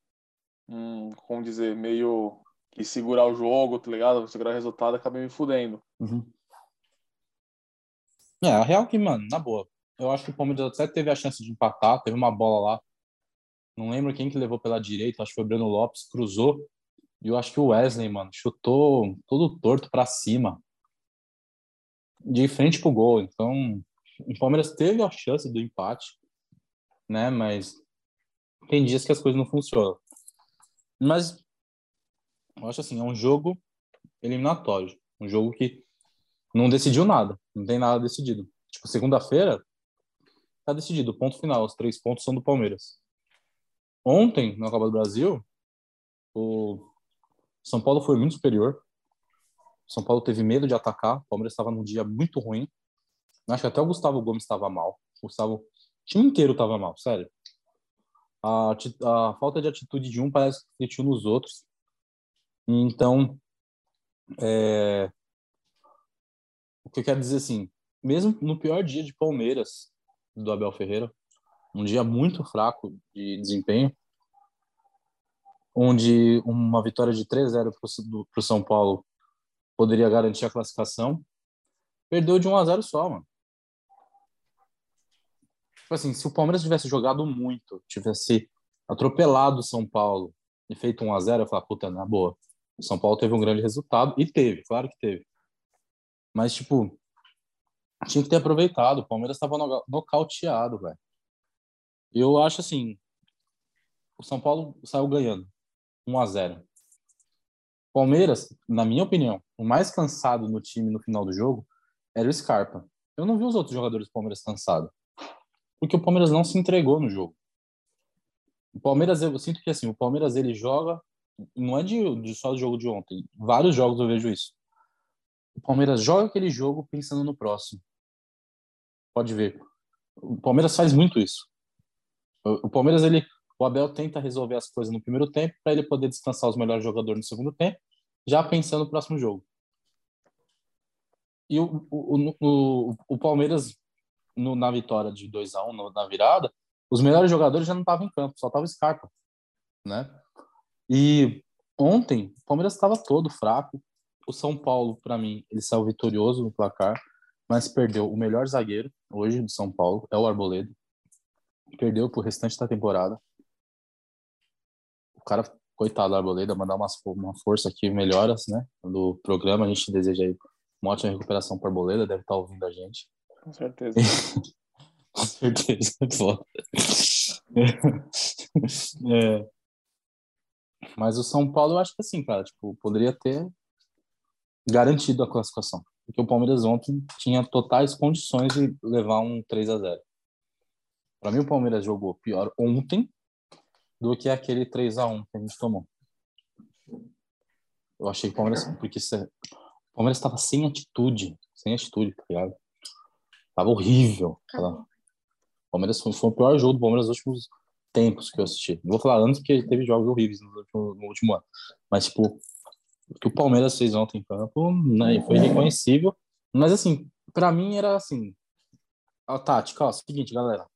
hum, como dizer, meio que segurar o jogo, tá ligado? Segurar o resultado, acabei me fudendo. É, a real que, mano, na boa. Eu acho que o Palmeiras até teve a chance de empatar, teve uma bola lá. Não lembro quem que levou pela direita, acho que foi o Breno Lopes, cruzou. E eu acho que o Wesley, mano, chutou todo torto pra cima. De frente pro gol. Então, o Palmeiras teve a chance do empate, né? Mas tem dias que as coisas não funcionam. Mas eu acho assim, é um jogo eliminatório. Um jogo que não decidiu nada, não tem nada decidido. Tipo, segunda-feira tá decidido, ponto final, os três pontos são do Palmeiras. Ontem, na Copa do Brasil, o São Paulo foi muito superior. São Paulo teve medo de atacar, o Palmeiras estava num dia muito ruim. Acho que até o Gustavo Gomes estava mal. O Gustavo, o time inteiro estava mal, sério. A, a falta de atitude de um parece que refletiu nos outros. Então, é, o que eu quero dizer assim, mesmo no pior dia de Palmeiras do Abel Ferreira, um dia muito fraco de desempenho, onde uma vitória de 3-0 para o São Paulo poderia garantir a classificação, perdeu de 1 a 0 só, mano. Tipo assim, se o Palmeiras tivesse jogado muito, tivesse atropelado o São Paulo e feito 1 a 0 eu falar, puta, na boa. O São Paulo teve um grande resultado, e teve, claro que teve. Mas, tipo, tinha que ter aproveitado. O Palmeiras estava no, nocauteado, velho. Eu acho assim, o São Paulo saiu ganhando 1 a 0. Palmeiras, na minha opinião, o mais cansado no time no final do jogo era o Scarpa. Eu não vi os outros jogadores do Palmeiras cansados. Porque o Palmeiras não se entregou no jogo. O Palmeiras, eu sinto que assim, o Palmeiras ele joga, não é de, de só do jogo de ontem, vários jogos eu vejo isso. O Palmeiras joga aquele jogo pensando no próximo. Pode ver. O Palmeiras faz muito isso. O, Palmeiras, ele, o Abel tenta resolver as coisas no primeiro tempo para ele poder descansar os melhores jogadores no segundo tempo, já pensando no próximo jogo. E o, o, o, o Palmeiras, no, na vitória de 2 a 1 um, na virada, os melhores jogadores já não estavam em campo, só tava o Scarpa, né? E ontem, o Palmeiras estava todo fraco. O São Paulo, para mim, ele saiu vitorioso no placar, mas perdeu o melhor zagueiro hoje do São Paulo, é o Arboleda. Perdeu pro restante da temporada. O cara, coitado do Arboleda, mandar umas, uma força aqui, melhoras, né? Do programa, a gente deseja aí uma ótima recuperação para Arboleda, deve estar ouvindo a gente. Com certeza. Com certeza, foda. É. Mas o São Paulo, eu acho que assim, cara, tipo, poderia ter garantido a classificação. Porque o Palmeiras ontem tinha totais condições de levar um 3 a 0 Para mim, o Palmeiras jogou pior ontem do que aquele 3 a 1 que a gente tomou. Eu achei que o Palmeiras. Porque se, o Palmeiras estava sem atitude. Sem atitude, tá ligado? Tava horrível. Tava, o Palmeiras foi, foi o pior jogo do Palmeiras nos últimos tempos que eu assisti. Não vou falar antes porque teve jogos horríveis no último, no último ano. Mas, tipo, o que o Palmeiras fez ontem em campo né, foi reconhecível. Mas, assim, para mim era assim: a tática, ó, seguinte, galera.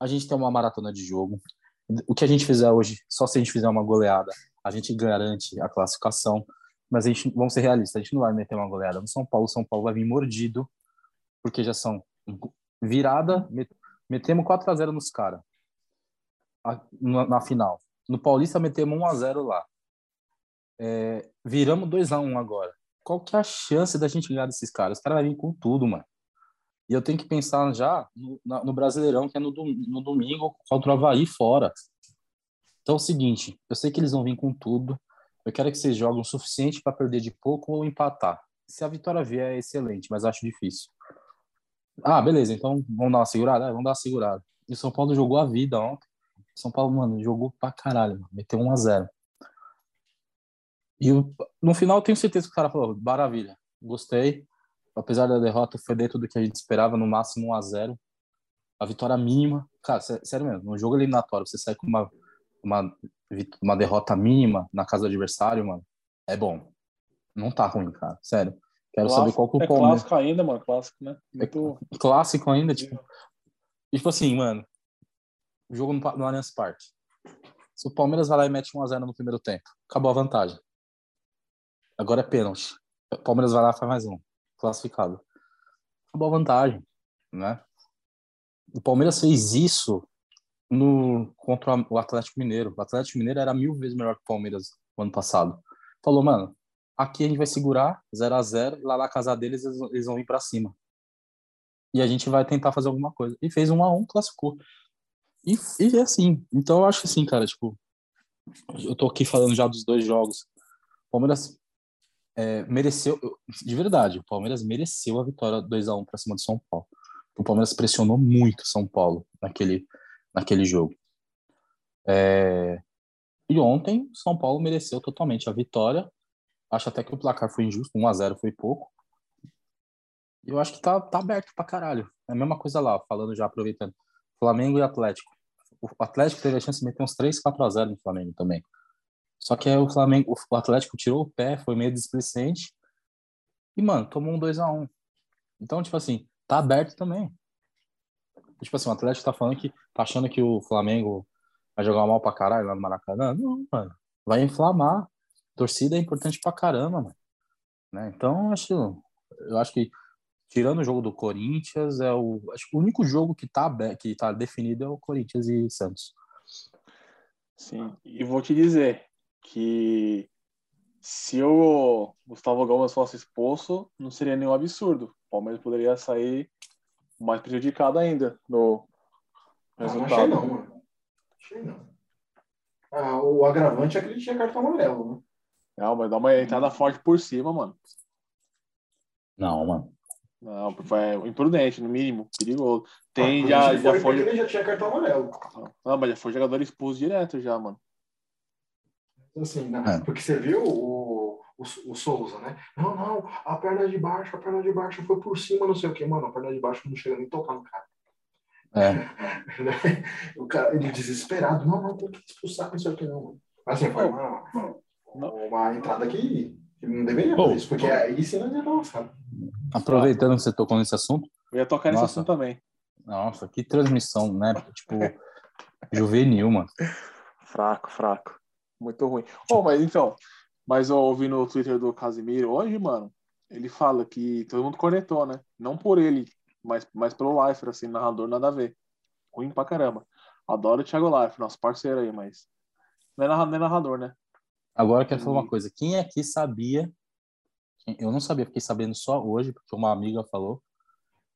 A gente tem uma maratona de jogo. O que a gente fizer hoje, só se a gente fizer uma goleada, a gente garante a classificação. Mas a gente, vamos ser realistas, a gente não vai meter uma goleada no São Paulo. São Paulo vai vir mordido, porque já são virada, metemos 4 a 0 nos caras na, na, final. No Paulista metemos 1 a 0 lá. É, viramos 2 a 1 agora. Qual que é a chance da gente ganhar desses caras? Os caras vão vir com tudo, mano. E eu tenho que pensar já no, no Brasileirão, que é no, no domingo, contra o Havaí fora. Então é o seguinte, eu sei que eles vão vir com tudo. Eu quero que vocês joguem o suficiente para perder de pouco ou empatar. se a vitória vier, é excelente, mas acho difícil. Ah, beleza, então vamos dar uma segurada? É, vamos dar uma segurada. E o São Paulo jogou a vida ontem. São Paulo, mano, jogou pra caralho, mano. meteu 1 a 0 E no final, eu tenho certeza que o cara falou: maravilha, gostei. Apesar da derrota, foi dentro do que a gente esperava, no máximo 1 a 0 A vitória mínima. Cara, sé- sério mesmo, no jogo eliminatório, você sai com uma, uma, uma derrota mínima na casa do adversário, mano, é bom. Não tá ruim, cara, sério. Quero saber qual que o é Palmeiras. clássico ainda, mano. Clássico, né? Muito... Clássico ainda, tipo. Tipo assim, mano. Jogo no, no Allianz Parque. Se o Palmeiras vai lá e mete 1x0 no primeiro tempo, acabou a vantagem. Agora é pênalti. O Palmeiras vai lá e faz mais um. Classificado. Acabou a vantagem, né? O Palmeiras fez isso no contra o Atlético Mineiro. O Atlético Mineiro era mil vezes melhor que o Palmeiras no ano passado. Falou, mano, aqui a gente vai segurar 0 a 0 lá na casa deles eles, vão vir para cima. E a gente vai tentar fazer alguma coisa. E fez um a um, classificou. E, e é assim. Então eu acho assim, cara, tipo, eu tô aqui falando já dos dois jogos. O Palmeiras é, mereceu, de verdade, o Palmeiras mereceu a vitória 2 a 1 para cima do São Paulo. O Palmeiras pressionou muito São Paulo naquele, naquele jogo. É, e ontem, São Paulo mereceu totalmente a vitória. Acho até que o placar foi injusto, 1 a 0 foi pouco. Eu acho que tá, tá aberto pra caralho. É a mesma coisa lá, falando já, aproveitando. Flamengo e Atlético. O Atlético teve a chance de meter uns 3, 4 a 0 no Flamengo também. Só que aí o Flamengo, o Atlético tirou o pé, foi meio displicente. E, mano, tomou um 2 a 1 Então, tipo assim, tá aberto também. Tipo assim, o Atlético tá falando que tá achando que o Flamengo vai jogar mal pra caralho lá no Maracanã. Não, mano. Vai inflamar. Torcida é importante pra caramba, mano. Né? Então, acho, eu acho que tirando o jogo do Corinthians, é o acho que o único jogo que tá que tá definido é o Corinthians e Santos. Sim, e vou te dizer que se o Gustavo Gomes fosse expulso, não seria nenhum absurdo. O Palmeiras poderia sair mais prejudicado ainda no Não, não achei resultado. não, mano. Achei não. Ah, o agravante é que ele tinha cartão amarelo, né? Não, mas dá uma entrada forte por cima, mano. Não, mano. Não, foi imprudente, no mínimo, perigoso. Tem, Ah, já, já foi foi. porque Ele já tinha cartão amarelo. Não, mas já foi jogador expulso direto já, mano. Assim, né? É. Porque você viu o, o, o Souza, né? Não, não, a perna de baixo, a perna de baixo foi por cima, não sei o que, mano. A perna de baixo não chega nem a tocar no cara. É. o cara, ele desesperado, não, não, tem que expulsar, não sei o que, não. mano. Mas assim, foi uma, uma, entrada que, que não deveria Pô. fazer isso, porque aí sim não lançado. Aproveitando que você tocou nesse assunto, Eu ia tocar nesse Nossa. assunto também. nossa, que transmissão, né? Tipo, juvenil, mano. Fraco, fraco. Muito ruim. Oh, mas então, mas eu ouvi no Twitter do Casimiro hoje, mano, ele fala que todo mundo cornetou, né? Não por ele, mas, mas pelo Leifert, assim, narrador, nada a ver. Ruim pra caramba. Adoro o Thiago Leifert, nosso parceiro aí, mas não é narrador, é narrador né? Agora eu quero falar uma coisa. Quem aqui sabia? Eu não sabia, fiquei sabendo só hoje, porque uma amiga falou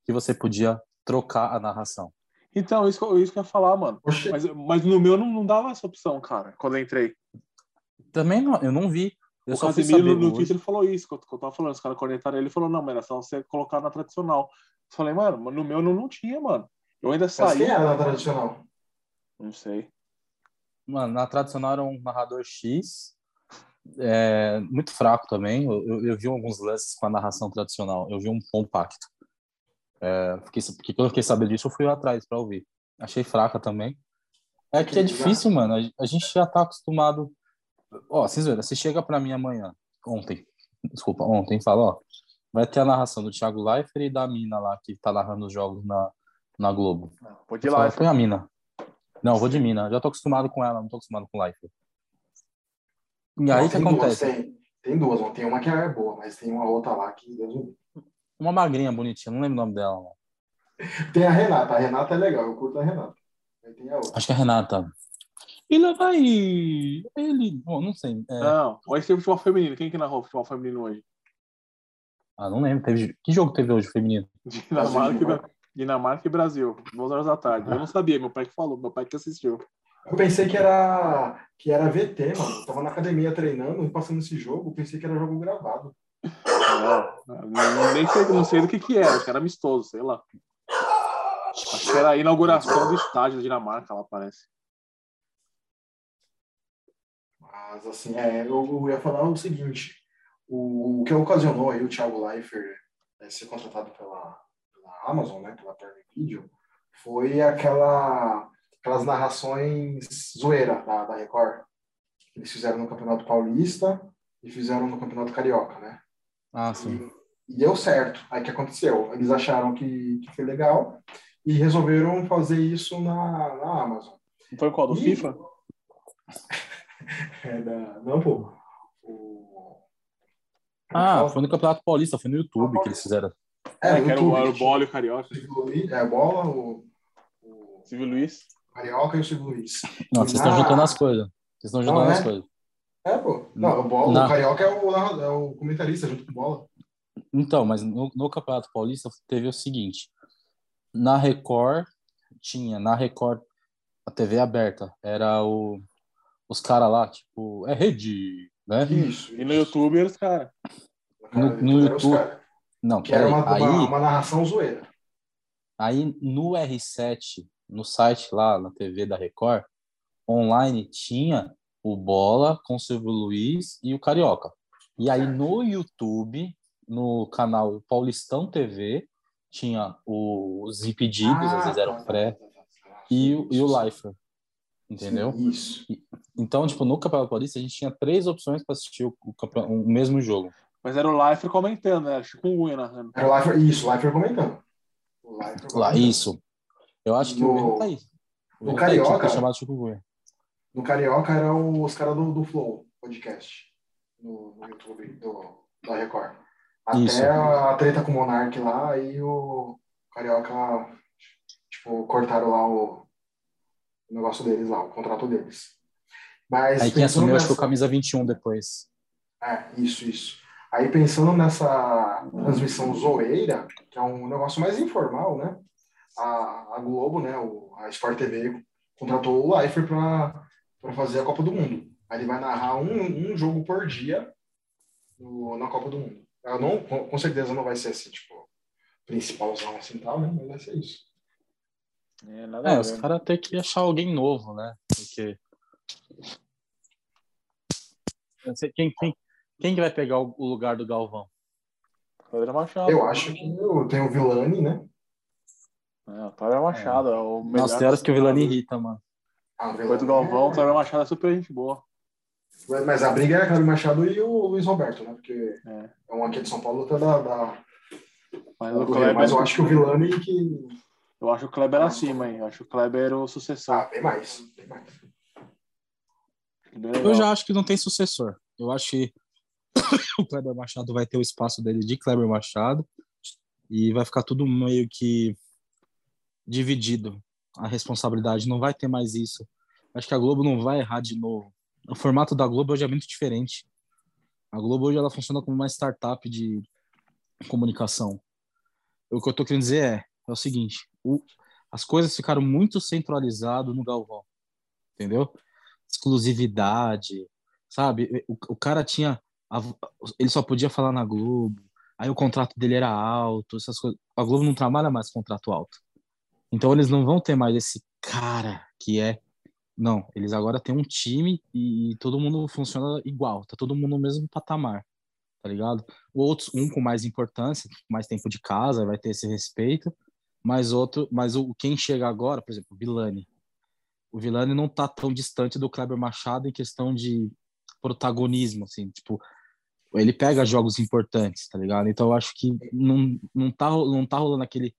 que você podia trocar a narração. Então, isso, isso que eu ia falar, mano. Mas, mas no meu não, não dava essa opção, cara, quando eu entrei. Também não, eu não vi. Eu o só saber no. Twitter ele falou isso, que eu, que eu tava falando, os caras cornetaram ele, falou, não, mas era só você colocar na tradicional. Eu falei, mano, no meu não, não tinha, mano. Eu ainda mas saí. quem era na tradicional? Não sei. Mano, na tradicional era um narrador X, é, muito fraco também. Eu, eu, eu vi alguns lances com a narração tradicional. Eu vi um compacto. É, fiquei, porque quando eu fiquei sabendo disso, eu fui atrás pra ouvir. Achei fraca também. É que é difícil, mano. A, gente já tá acostumado. Ó, viram, você chega pra mim amanhã, ontem, desculpa, ontem, e fala, ó, vai ter a narração do Thiago Leifert e da mina lá que tá narrando os jogos na, na Globo. Pô, de Eu lá. falo, Põe a mina. Não, vou de mina. Já tô acostumado com ela, não tô acostumado com o Leifert. E aí Não, o que tem duas, acontece? tem, tem duas, não. tem uma que é boa, mas tem uma outra lá que Deus me. Uma magrinha bonitinha, não lembro o nome dela. Não. Tem a Renata, a Renata é legal, eu curto a Renata. Aí tem a outra. Acho que é a Renata. E lá vai ele. Bom, não sei. é, Não, hoje teve futebol feminino. Quem que narrou futebol feminino hoje? Ah, não lembro. Teve... Que jogo teve hoje feminino? Dinamarca, e Dinamarca e Brasil. Duas horas da tarde. Eu não sabia, meu pai que falou, meu pai que assistiu. Eu pensei que era, que era VT, mano. Eu tava na academia treinando e passando esse jogo, eu pensei que era jogo gravado. Não, nem sei, não sei do que que era, acho que era amistoso, sei lá. Acho que era a inauguração do estádio da Dinamarca, lá parece. Mas, assim, é, eu, ia falar o seguinte: o, o que ocasionou aí o Thiago Leifert é, ser contratado pela, pela Amazon, né, pela Prime Video, foi aquela, aquelas narrações zoeira da, da Record. que Eles fizeram no Campeonato Paulista e fizeram no Campeonato Carioca, né? Ah, sim. E deu certo. Aí o que aconteceu? Eles acharam que, que foi legal e resolveram fazer isso na, na Amazon. Não foi qual? Do Ih. FIFA? É da, não, pô. O, Ah, foi no Campeonato Paulista, foi no YouTube que eles fizeram. é, É, que era o, o Bola e o Carioca. o É, a bola, o, o Silvio Luiz. Carioca e o Silvio Luiz. Não, vocês estão Ah. juntando as coisas. Vocês estão Não, juntando é? as coisas. É, pô. Não, o, bola, Não. o Carioca é o, é o comentarista junto com o bola. Então, mas no, no Campeonato Paulista teve o seguinte: na Record tinha, na Record, a TV aberta, era o, os caras lá, tipo, é rede, né? Isso. E no YouTube eles, cara. No- no Era os YouTube- caras. Não, Que era uma, aí, uma, uma narração zoeira. aí no R7, no site lá, na TV da Record, online tinha o Bola com o Silvio Luiz e o Carioca. E aí no YouTube, no canal Paulistão TV, tinha os impedidos, Ah, às vezes era o pré, tá, e o, e o Lifer. Entendeu? Sim, Isso. Então, tipo, no Campeonato Paulista a gente tinha três opções para assistir o, o, o mesmo jogo. Mas era o Leifert comentando, né? Era Chikungunya narrando. Era o isso, o Leifert comentando. O Leifert Lá, comentando. isso. Eu acho que o No- Veno tá aí. O no Veno tá aí, Carioca- ter chamado Chikungunya. No Carioca eram os caras do, do Flow podcast. No, no YouTube do, da Record. Até Isso. a treta com o Monark lá e o Carioca, tipo, cortaram lá o, o negócio deles lá, o contrato deles. Mas Aí quem assumiu, acho que nessa- o camisa 21 depois. É, isso, isso. Aí pensando nessa transmissão zoeira, que é um negócio mais informal, né? A, a Globo, né? O, a Sport TV contratou o Leifert para fazer a Copa do Mundo. Aí ele vai narrar um, um jogo por dia no- na Copa do Mundo. Eu não, com, certeza não vai ser assim, tipo, principalzão assim tal, né? Mas vai ser isso. É, nada É, a os ver. caras têm que achar alguém novo, né? Porque. Eu sei Quem, quem, quem que vai pegar o o lugar do Galvão? Cleber Machado. Eu acho que eu tenho o Vilani, né? É, o Cleber Machado é o melhor. Nossa, tem horas que o Vilani irrita, mano. Ah, o Depois do Galvão, o é- Cleber Machado é super gente boa. Mas a briga é Cláudio Machado e o Luiz Roberto, né? Porque É. é um aqui de São Paulo, é da, da, Mas da o. Kleber, Mas eu acho que o Vilani que. eu acho o Kleber acima, hein? Eu acho o Kleber o Ah, sucessor. bem mais. Bem mais. Eu já acho que não tem sucessor. Eu acho que o Kleber Machado vai ter o espaço dele de Kleber Machado e vai ficar tudo meio que dividido. A responsabilidade não vai ter mais isso. Acho que a Globo não vai errar de novo. O formato da Globo hoje é muito diferente. A Globo hoje ela funciona como uma startup de comunicação. O que eu tô querendo dizer é, é o seguinte, o- as coisas ficaram muito centralizadas no Galvão. Entendeu? exclusividade, sabe? O, o cara tinha. a- ele só podia falar na Globo, aí o contrato dele era alto, essas coisas. A Globo não trabalha mais contrato alto. Então eles não vão ter mais esse cara que é. Não, eles agora têm um time e, todo mundo funciona igual, tá todo mundo no mesmo patamar, tá ligado? Outros, um com mais importância, mais tempo de casa, vai ter esse respeito, mas outro, mas o quem chega agora, por exemplo, o Vilani, o Vilani não tá tão distante do Kleber Machado em questão de protagonismo, assim, tipo, ele pega jogos importantes, tá ligado? Então eu acho que não, não, tá, não tá rolando aquele,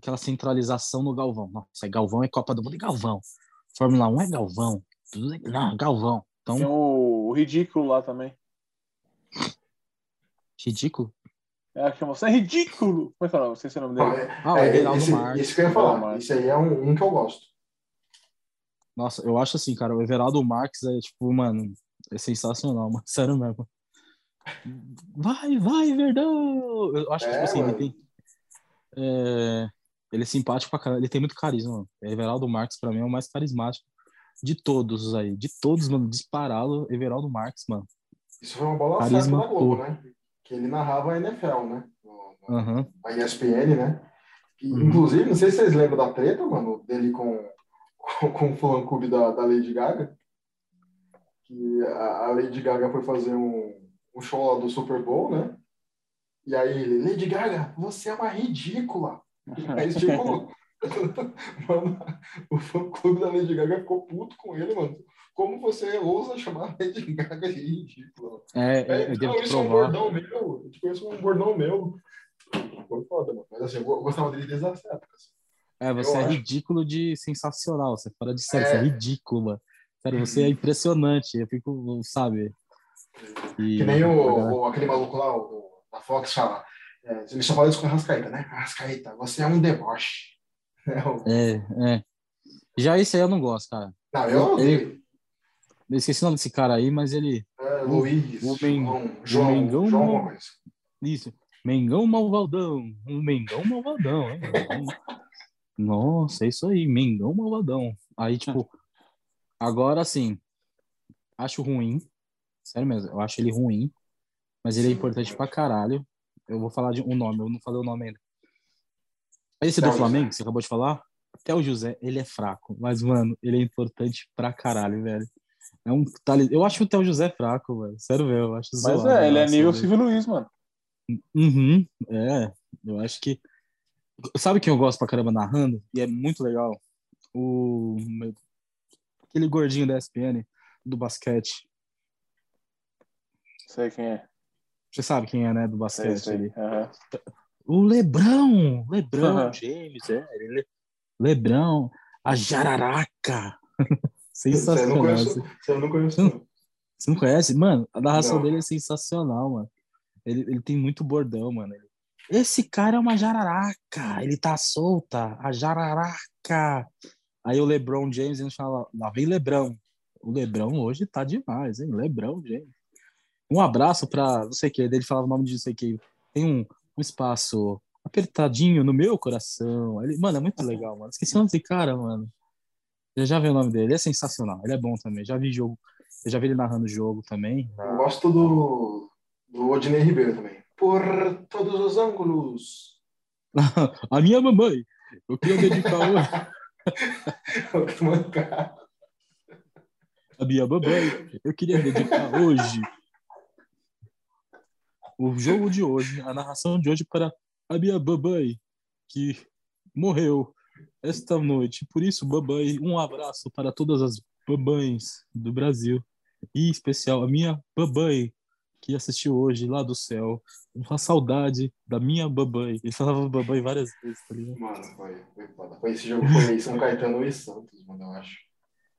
aquela centralização no Galvão. Nossa, é Galvão é Copa do Mundo e Galvão. Fórmula 1 é Galvão. Tudo é- Não, Galvão. Tem Então, o, o ridículo lá também. ridículo. É, chama você é ridículo. Como é que é o nome? Não sei se é o nome dele. é- Ah, o é, Everaldo esse, Marques. esse que eu ia falar. Esse aí é um, um que eu gosto. Nossa, eu acho assim, cara, o Everaldo Marques é, tipo, mano, é sensacional, mano. Sério mesmo. Vai, vai, Verdão! Eu acho que, É, tipo assim, ele tem. é, ele é simpático pra caralho, ele tem muito carisma, mano. Everaldo Marques, pra mim, é o mais carismático de todos aí. De todos, mano, disparado, Everaldo Marques, mano. Isso foi uma bola certa da Globo, né? que ele narrava a NFL, né? No- Aham. A ESPN, né? E, Uhum. Inclusive, não sei se vocês lembram da treta, mano, dele com, com, com o fã-clube da, da Lady Gaga. Que a, a Lady Gaga foi fazer um, um show lá do Super Bowl, né? E aí ele, Lady Gaga, você é uma ridícula. Aí, tipo, mano, o fã-clube da Lady Gaga ficou puto com ele, mano. Como você ousa chamar a Lady Gaga de ridícula? É, é, É, eu não, isso é um provar. bordão meu. Eu te conheço um bordão meu. Foi foda, mano. Mas assim, eu go- gostava dele desde as épocas. É, você eu é acho. ridículo de sensacional. Você fora de sério, É. você é ridícula. Sério, você é impressionante. Eu fico, sabe? E- Que nem o, o- aquele maluco lá, o, o- da Fox, fala. É, ele só fala isso com a Rascaeta, né? Rascaeta, você é um deboche. É, o- É, é. Já esse aí eu não gosto, cara. Não, eu Ele- Eu esqueci o nome desse cara aí, mas ele. é, Luiz, o Men- João, Mengão João coisa. Isso. Mengão Malvadão. Um Mengão Malvadão, hein? Nossa, é isso aí. Mengão Malvadão. Aí, tipo, agora assim, acho ruim. Sério mesmo, eu acho ele ruim. Mas ele é importante pra caralho. Eu vou falar de um nome, eu não falei o nome ainda. Esse do Flamengo, que você acabou de falar, até o José, ele é fraco. Mas, mano, ele é importante pra caralho, velho. É um Eu acho o Theo José fraco, velho. Sério mesmo, eu acho Mas zoado, é, ele é nível velho. Silvio Luiz, mano. Uhum, é, eu acho que. Sabe quem eu gosto pra caramba narrando? E é muito legal? O. Aquele gordinho da ESPN, do basquete. Sei quem é. Você sabe quem é, né? Do basquete ali. Aham. O Lebrão! Lebrão, Aham. James, é. Ele... Lebrão, a Jararaca. Você não Sensacional. conhece, Você você não conhece, Hum. não. você não conhece? Mano, a narração Não. dele é sensacional, mano. Ele, ele tem muito bordão, mano. Ele- Esse cara é uma jararaca, ele tá solta, a jararaca. Aí o LeBron James, ele fala, lá vem Lebrão. O Lebrão hoje tá demais, hein? Lebrão James. Um abraço pra, não sei o que, ele falava o nome de não sei o que. Tem um, um espaço apertadinho no meu coração. Ele, mano, é muito legal, mano. Esqueci o nome desse cara, mano. Eu já vi o nome dele, ele é sensacional, ele é bom também. Já vi jogo, eu já vi ele narrando jogo também. Eu gosto do, do Odinei Ribeiro também. Por todos os ângulos. A minha mamãe, eu queria dedicar hoje. A minha mamãe, eu queria dedicar hoje o jogo de hoje, a narração de hoje para a minha mamãe que morreu esta noite. Por isso, mamãe, um abraço para todas as mamães do Brasil e em especial a minha mamãe que assistiu hoje lá do céu. Uma saudade da minha mamãe. Ele falava mamãe várias vezes, tá ligado? Mano, foi, foi foda. Foi esse jogo foi São Caetano e Santos, mano, eu acho.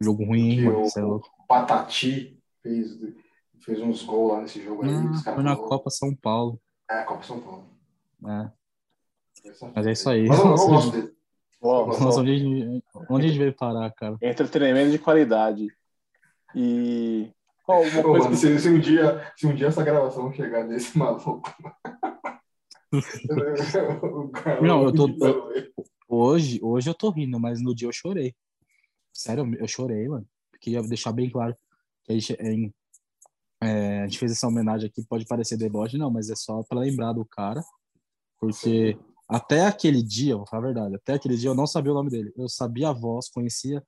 Jogo ruim, hein, mano? o- é. Patati fez, fez uns gols lá nesse jogo aí. Ah, os caras foi na Copa São Paulo. É, Copa São Paulo. Essa- Mas é isso aí. Mas eu, eu Nossa, gosto dele. Ó, Nossa, Nossa, onde a, gente, onde a gente veio parar, cara? entretenimento de qualidade. E. Uma Ô, coisa mano, que se, se um dia, se um dia essa gravação chegar nesse maluco. Não, eu tô- Hoje, hoje eu tô rindo, mas no dia eu chorei. Sério, eu chorei, mano. Queria deixar bem claro que a gente, em- é, a gente fez essa homenagem aqui, pode parecer deboche, não, mas é só pra lembrar do cara. Porque até aquele dia, vou falar a verdade, até aquele dia eu não sabia o nome dele. Eu sabia a voz, conhecia,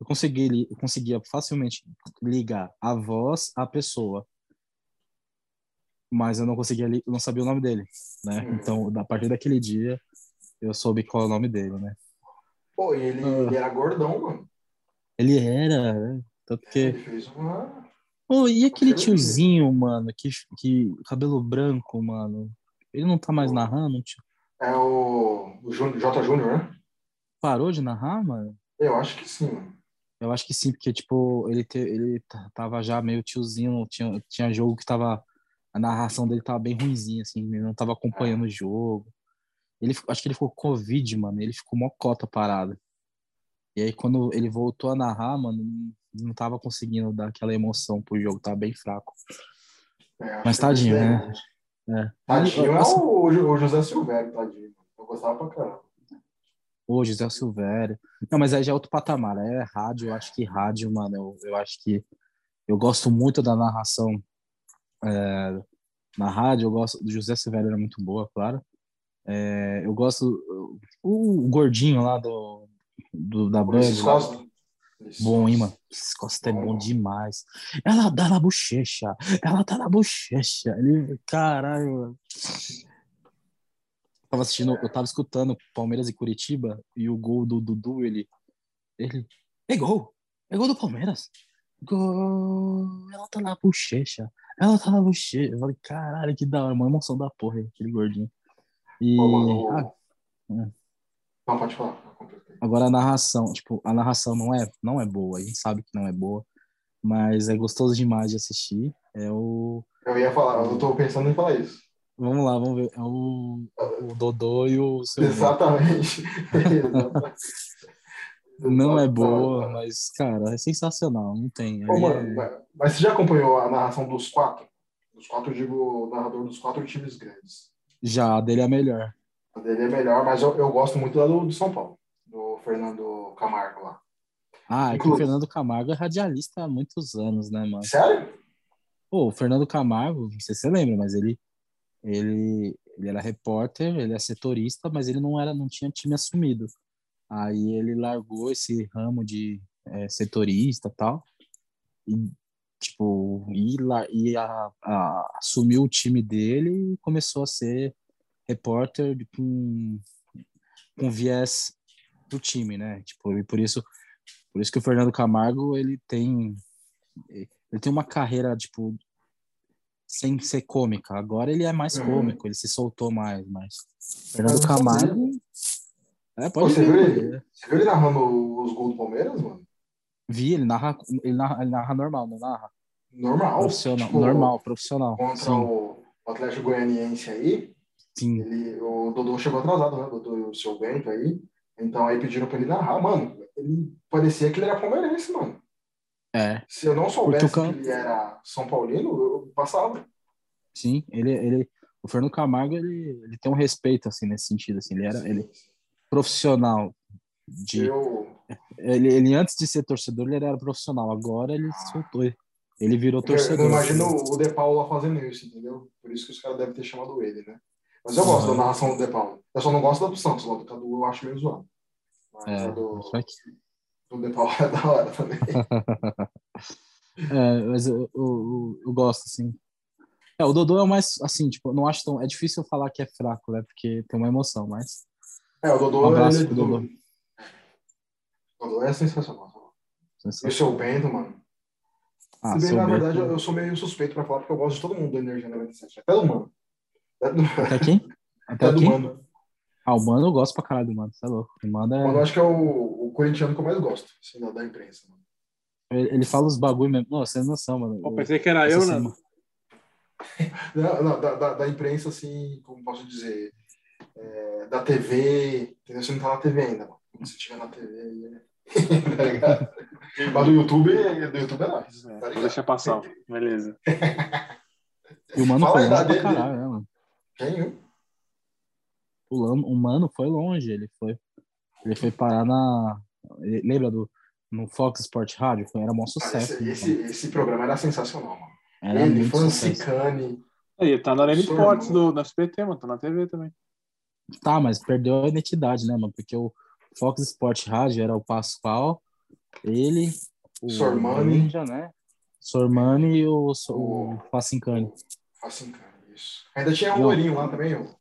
eu consegui, li- eu conseguia facilmente ligar a voz à pessoa. Mas eu não conseguia, eu não sabia o nome dele, né? Então, a partir daquele dia, eu soube qual é o nome dele, né? Pô, e ele, Ah. ele era gordão, mano. Ele era, né? Tanto que. Ele fez uma. Pô, e aquele tiozinho, mano, que, que cabelo branco, mano? Ele não tá mais narrando? Tio? É o, o Júnior- J. Júnior, né? Parou de narrar, mano? Eu acho que sim, mano. Eu acho que sim, porque, tipo, ele, te, ele tava já meio tiozinho, tinha, tinha jogo que tava. A narração dele tava bem ruimzinha, assim, ele não tava acompanhando o jogo. Ele, acho que ele ficou com Covid, mano, ele ficou mó cota parado. E aí, quando ele voltou a narrar, mano, não- tava conseguindo dar aquela emoção pro jogo, tava bem fraco. É, Mas tadinho, né? É. Tadinho é o, o José Silvério, tadinho. Eu gostava pra caramba. Ô, José Silvério. Não, mas aí já é outro patamar. É rádio, eu acho que rádio, mano, eu, eu acho que eu gosto muito da narração é, na rádio, eu gosto do José Severo, era muito boa, claro. É, eu gosto o, o gordinho lá do, do da. Ulisses. Costa. Isso. Bom, hein, mano? Esse Costa é bom demais. Ela dá na bochecha. Ela tá na bochecha. Ele, caralho, mano. Tava assistindo, eu tava escutando Palmeiras e Curitiba e o gol do Dudu, ele. Ele. É gol! É gol do Palmeiras! Gol! Ela tá na bochecha. Ela tá na bochecha. Eu falei, caralho, que da hora, uma emoção da porra, aquele gordinho. E. Ô, mano, ah, o- Não, pode falar. Agora a narração, tipo, a narração não é, não é boa, a gente sabe que não é boa, mas é gostoso demais de assistir. É o. Eu ia falar, eu tô pensando em falar isso. Vamos lá, vamos ver. É o, o Dodô e o seu. Exatamente. Não é boa, mas, cara, é sensacional, não tem. Aí mano, é- mas, mas você já acompanhou a narração dos quatro? Dos quatro, eu digo, o narrador dos quatro times grandes. Já, a dele é a melhor. Dele é melhor, mas eu, eu gosto muito da do, do São Paulo, do Fernando Camargo lá. Ah, é que o Fernando Camargo é radialista há muitos anos, né, mano? Sério? Pô, o Fernando Camargo, não sei se você lembra, mas ele, ele, ele era repórter, ele é setorista, mas ele não era, não tinha time assumido. Aí ele largou esse ramo de é, setorista e tal, e, tipo, e, lá, e a, a- assumiu o time dele e começou a ser repórter com, com viés do time, né? Tipo, e por isso, por isso que o Fernando Camargo, ele tem ele tem uma carreira, tipo, sem ser cômica. Agora ele é mais Uhum. cômico, ele se soltou mais, mas Fernando. Camargo. É, pode Você viu ele? Você viu ele narrando os gols do Palmeiras, mano? Vi, ele narra, ele narra, ele narra normal, não narra? Normal. Profissional, Tipo, normal, profissional. Contra Sim, o Atlético Goianiense aí, sim. ele, o Dodô chegou atrasado, né? O Dodô e o seu Bento aí. Então aí pediram pra ele narrar. Mano, ele parecia que ele era palmeirense, mano. É, Se eu não soubesse que ele era São Paulino, eu passava. sim. Ele, ele, o Fernando Camargo, ele, ele tem um respeito, assim, nesse sentido, assim. Ele era ele, profissional de... Eu, Ele, ele, antes de ser torcedor, ele era profissional. Agora ele soltou. Ele virou eu torcedor. não imagino o De Paulo lá fazendo isso, entendeu? Por isso que os caras devem ter chamado ele, né? Mas eu gosto Uhum. da narração do De Paulo. Eu só não gosto da do Santos, lá do Cadu eu acho meio zoado. Mas É, a do, que- do De Paulo é da hora também. É, mas eu, eu, eu gosto, assim. É, o Dodô é o mais, assim, tipo, não acho tão... É difícil eu falar que é fraco, né? Porque tem uma emoção, mas... É, o Dodô, Um abraço ele, pro Dodô. O Dodô é sensacional. E o seu Bento, mano. Ah, Se bem, na verdade, eu, eu sou meio suspeito pra falar, porque eu gosto de todo mundo do Energia 97. Até do Mano. Até Até quem? Até até do quem? Mano. Ah, o Mano eu gosto pra caralho do Mano, você é louco. O Mano O Mano, eu é... acho que é o, o corintiano que eu mais gosto, assim, da, da imprensa. Mano. Ele, ele fala os bagulho mesmo. Não tem noção, mano. O- pensei que era eu, né? Não, não, da, da, da imprensa, assim, como posso dizer, é, da TV, entendeu? Você não tá na TV ainda, mano. Quando você estiver na TV, aí é- tá ligado? Mas do YouTube, do YouTube é nóis, É, tá ligado? deixar passar. Beleza. E o Mano Fala foi longe pra caralho, né, viu? O, Lam- o Mano foi longe, ele foi... Ele foi parar na... Lembra do... No Fox Sport Rádio? Foi, era um bom Ah, sucesso. esse, né, esse, esse programa era sensacional, mano. Era Ele. Francicane, Aí, tá na Arena Esportes do, do SPT, mano. Tá na TV também. Tá, mas perdeu a identidade, né, mano? Porque o Fox Sport Rádio era o Pascoal, ele, o Sormani. Ninja, né? Sormani e o, O- o Facincani. Francicane, isso. Ainda tinha um Não. loirinho lá também, o,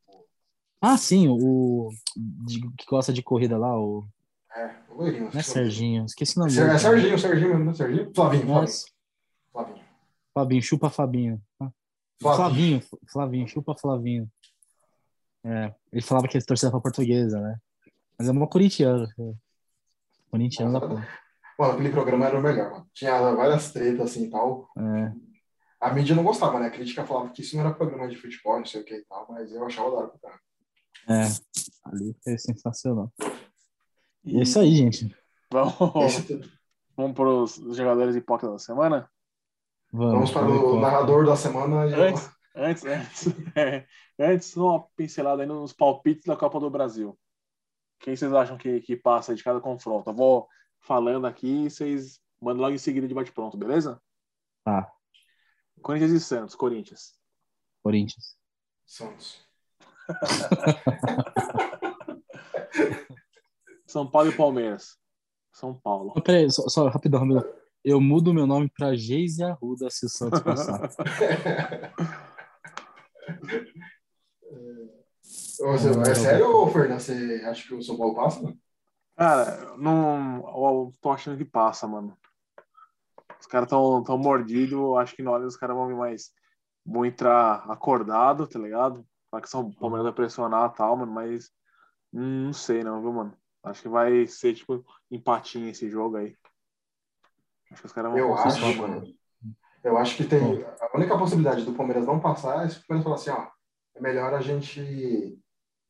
Ah, sim, o de- que gosta de corrida lá, o é, o loirinho. não é. Serginho, esqueci o nome dele. É Serginho, Serginho mesmo, né? Serginho? Flavinho, Flavinho. Flavinho. Chupa Fabinho. Ah, Flavinho. Flavinho, Flavinho, chupa Flavinho. É, ele falava que ele torcia pra portuguesa, né? Mas é uma corintiano. filho. Corintiano da porra. Mano, aquele programa era o melhor, mano. Tinha várias tretas assim e tal. É. A mídia não gostava, né? A crítica falava que isso não era programa de futebol, não sei o que e tal, mas eu achava da hora pro cara. É, ali foi sensacional. E é isso aí, gente. Vamos, Esse- vamos pros jogadores hipócritas da semana? Vamos, vamos para o narrador da semana. Antes, antes, antes, é, antes uma pincelada aí nos palpites da Copa do Brasil. Quem vocês acham que, que passa de cada confronto? Eu vou falando aqui e vocês mandam logo em seguida de bate-pronto, beleza? Tá. Corinthians e Santos, Corinthians. Corinthians. Santos. São Paulo e Palmeiras. São Paulo. Peraí, só, só rapidão, rapidão. Eu mudo meu nome pra Geise Arruda se o Santos passar. Você, é sério, Fernando? Você acha que o São Paulo passa? mano? Cara, não, eu tô achando que passa, mano. Os caras tão, tão mordidos, acho que na hora os caras vão vir mais. Vão entrar acordado, tá ligado? Falar que São Palmeiras vai pressionar e tal, mano, mas hum, não sei não, viu, mano? Acho que vai ser tipo empatinho esse jogo aí. Acho que os caras vão Eu acho, mano. Eu acho que tem. A única possibilidade do Palmeiras não passar é se o Palmeiras falar assim, ó, é melhor a gente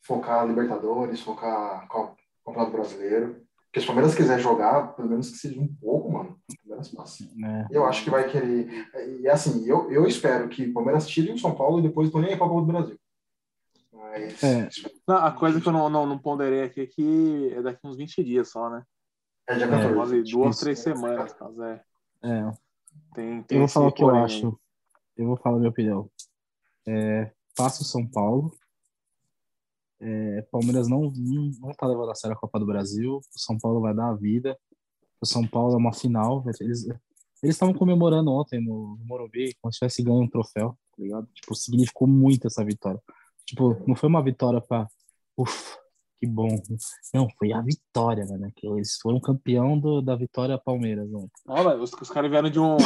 focar Libertadores, focar Copa- Campeonato Brasileiro. Porque se o Palmeiras quiser jogar, pelo menos que seja um pouco, mano, Palmeiras passa. né? Eu acho que vai querer. E assim, eu, eu espero que o Palmeiras tire o São Paulo e depois tô nem pra Copa do Brasil. Mas. É. Não, a coisa que eu não, não, não ponderei aqui é que é daqui uns 20 dias só, né? É dia É. 14. Quase duas, três semanas, caso é. É, Tem, tem eu vou falar o que eu acho. Eu vou falar a minha opinião. É, passa o São Paulo. É, Palmeiras não, não, tá levando a sério a Copa do Brasil. O São Paulo vai dar a vida. O São Paulo é uma final. Eles estavam comemorando ontem no, Morumbi, como se tivesse ganho um troféu, tá ligado? Tipo, significou muito essa vitória. Tipo, não foi uma vitória pra. Ufa, que bom. Não, foi a vitória, né? Que eles foram campeão do, da vitória Palmeiras. Né? Olha, os, os caras vieram de um,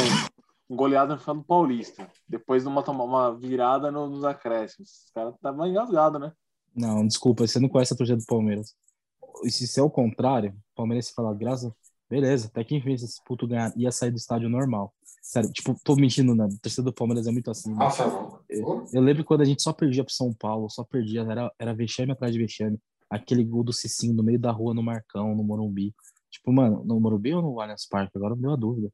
um goleado no final do Paulista. Depois de uma, uma virada no- nos acréscimos. Os caras estavam engasgados, né? Não, desculpa, você não conhece a torcida do Palmeiras. E se isso é o contrário, o Palmeiras se falar, graças, beleza, até que enfim esse puto ganhar, ia sair do estádio normal. Sério, tipo, tô mentindo, não. A torcida do Palmeiras é muito assim. né? Nossa, não. Eu lembro quando a gente só perdia pro São Paulo, só perdia, era, era vexame atrás de vexame. Aquele gol do Cicinho no meio da rua, no Marcão, no Morumbi. Tipo, mano, no Morumbi ou no Allianz Parque? Agora me deu a dúvida.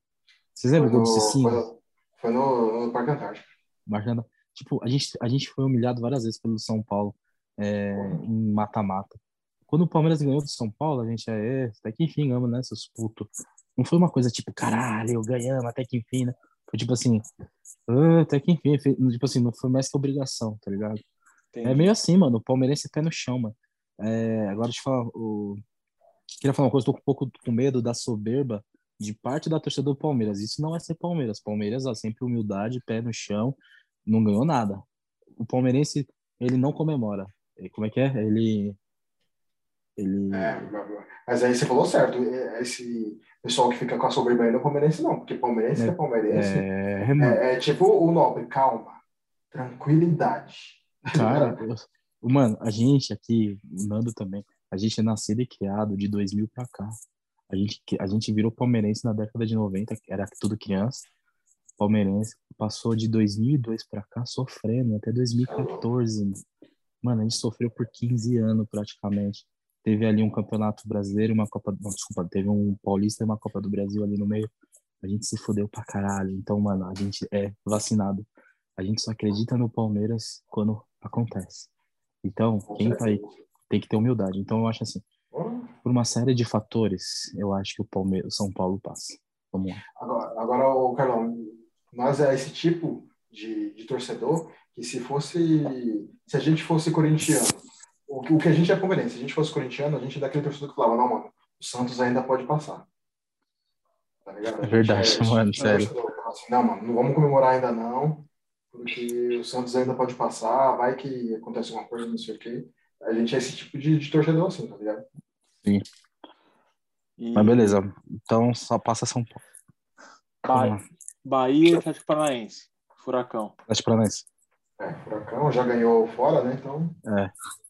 Vocês lembram do gol do Cicinho? foi no, foi no, no Parque Antártico. Marcando. Tipo, a gente, a gente foi humilhado várias vezes pelo São Paulo é, em mata-mata. Quando o Palmeiras ganhou do São Paulo, a gente é, é, até que enfim, ganhamos, né, seus putos. Não foi uma coisa tipo, caralho, ganhamos, até que enfim, né? Foi tipo assim, ah, até que enfim, tipo assim, não foi mais que obrigação, tá ligado? É meio assim, mano, o palmeirense é pé no chão, mano. É, agora deixa eu falar, o... queria falar uma coisa, tô com um pouco com medo da soberba de parte da torcida do Palmeiras. Isso não é ser Palmeiras. Palmeiras, ó, sempre humildade, pé no chão, não ganhou nada. O palmeirense, ele não comemora. Como é que é? Ele. Ele. É, mas aí você falou certo. é, Esse pessoal que fica com a soberba aí não é palmeirense, não. Porque palmeirense É, é, palmeirense. É, É, é tipo o nobre, calma. Tranquilidade. cara, eu- mano, a gente aqui, o Nando também, a gente é nascido e criado de 2000 pra cá. A gente, a gente virou palmeirense na década de 90, que era tudo criança. Palmeirense passou de 2002 pra cá sofrendo até 2014. Mano, a gente sofreu por 15 anos praticamente. Teve ali um campeonato brasileiro, uma Copa, não, desculpa, teve um Paulista e uma Copa do Brasil ali no meio. A gente se fodeu pra caralho. Então, mano, a gente é vacinado. A gente só acredita no Palmeiras quando acontece. Então, quem tá aí tem que ter humildade. Então, eu acho assim, por uma série de fatores, eu acho que o Palmeiras, São Paulo passa. Vamos lá. Agora, agora Carlão, nós é esse tipo de, de torcedor que se fosse, se a gente fosse corintiano, o, que- o que a gente é palmeirense, se a gente fosse corintiano, a gente é daquele torcedor que falava, não, mano, o Santos ainda pode passar. Tá ligado? É gente verdade, mano, sério. assim, não, mano, não vamos comemorar ainda não, porque o Santos ainda pode passar, vai que acontece alguma coisa, não sei o quê. A gente é esse tipo de, de torcedor assim, tá ligado? E Mas beleza. Então, só passa São Paulo. Bahia. Bahia e Atlético Paranaense. Furacão. Atlético Paranaense. É, Furacão já ganhou fora, né? Então,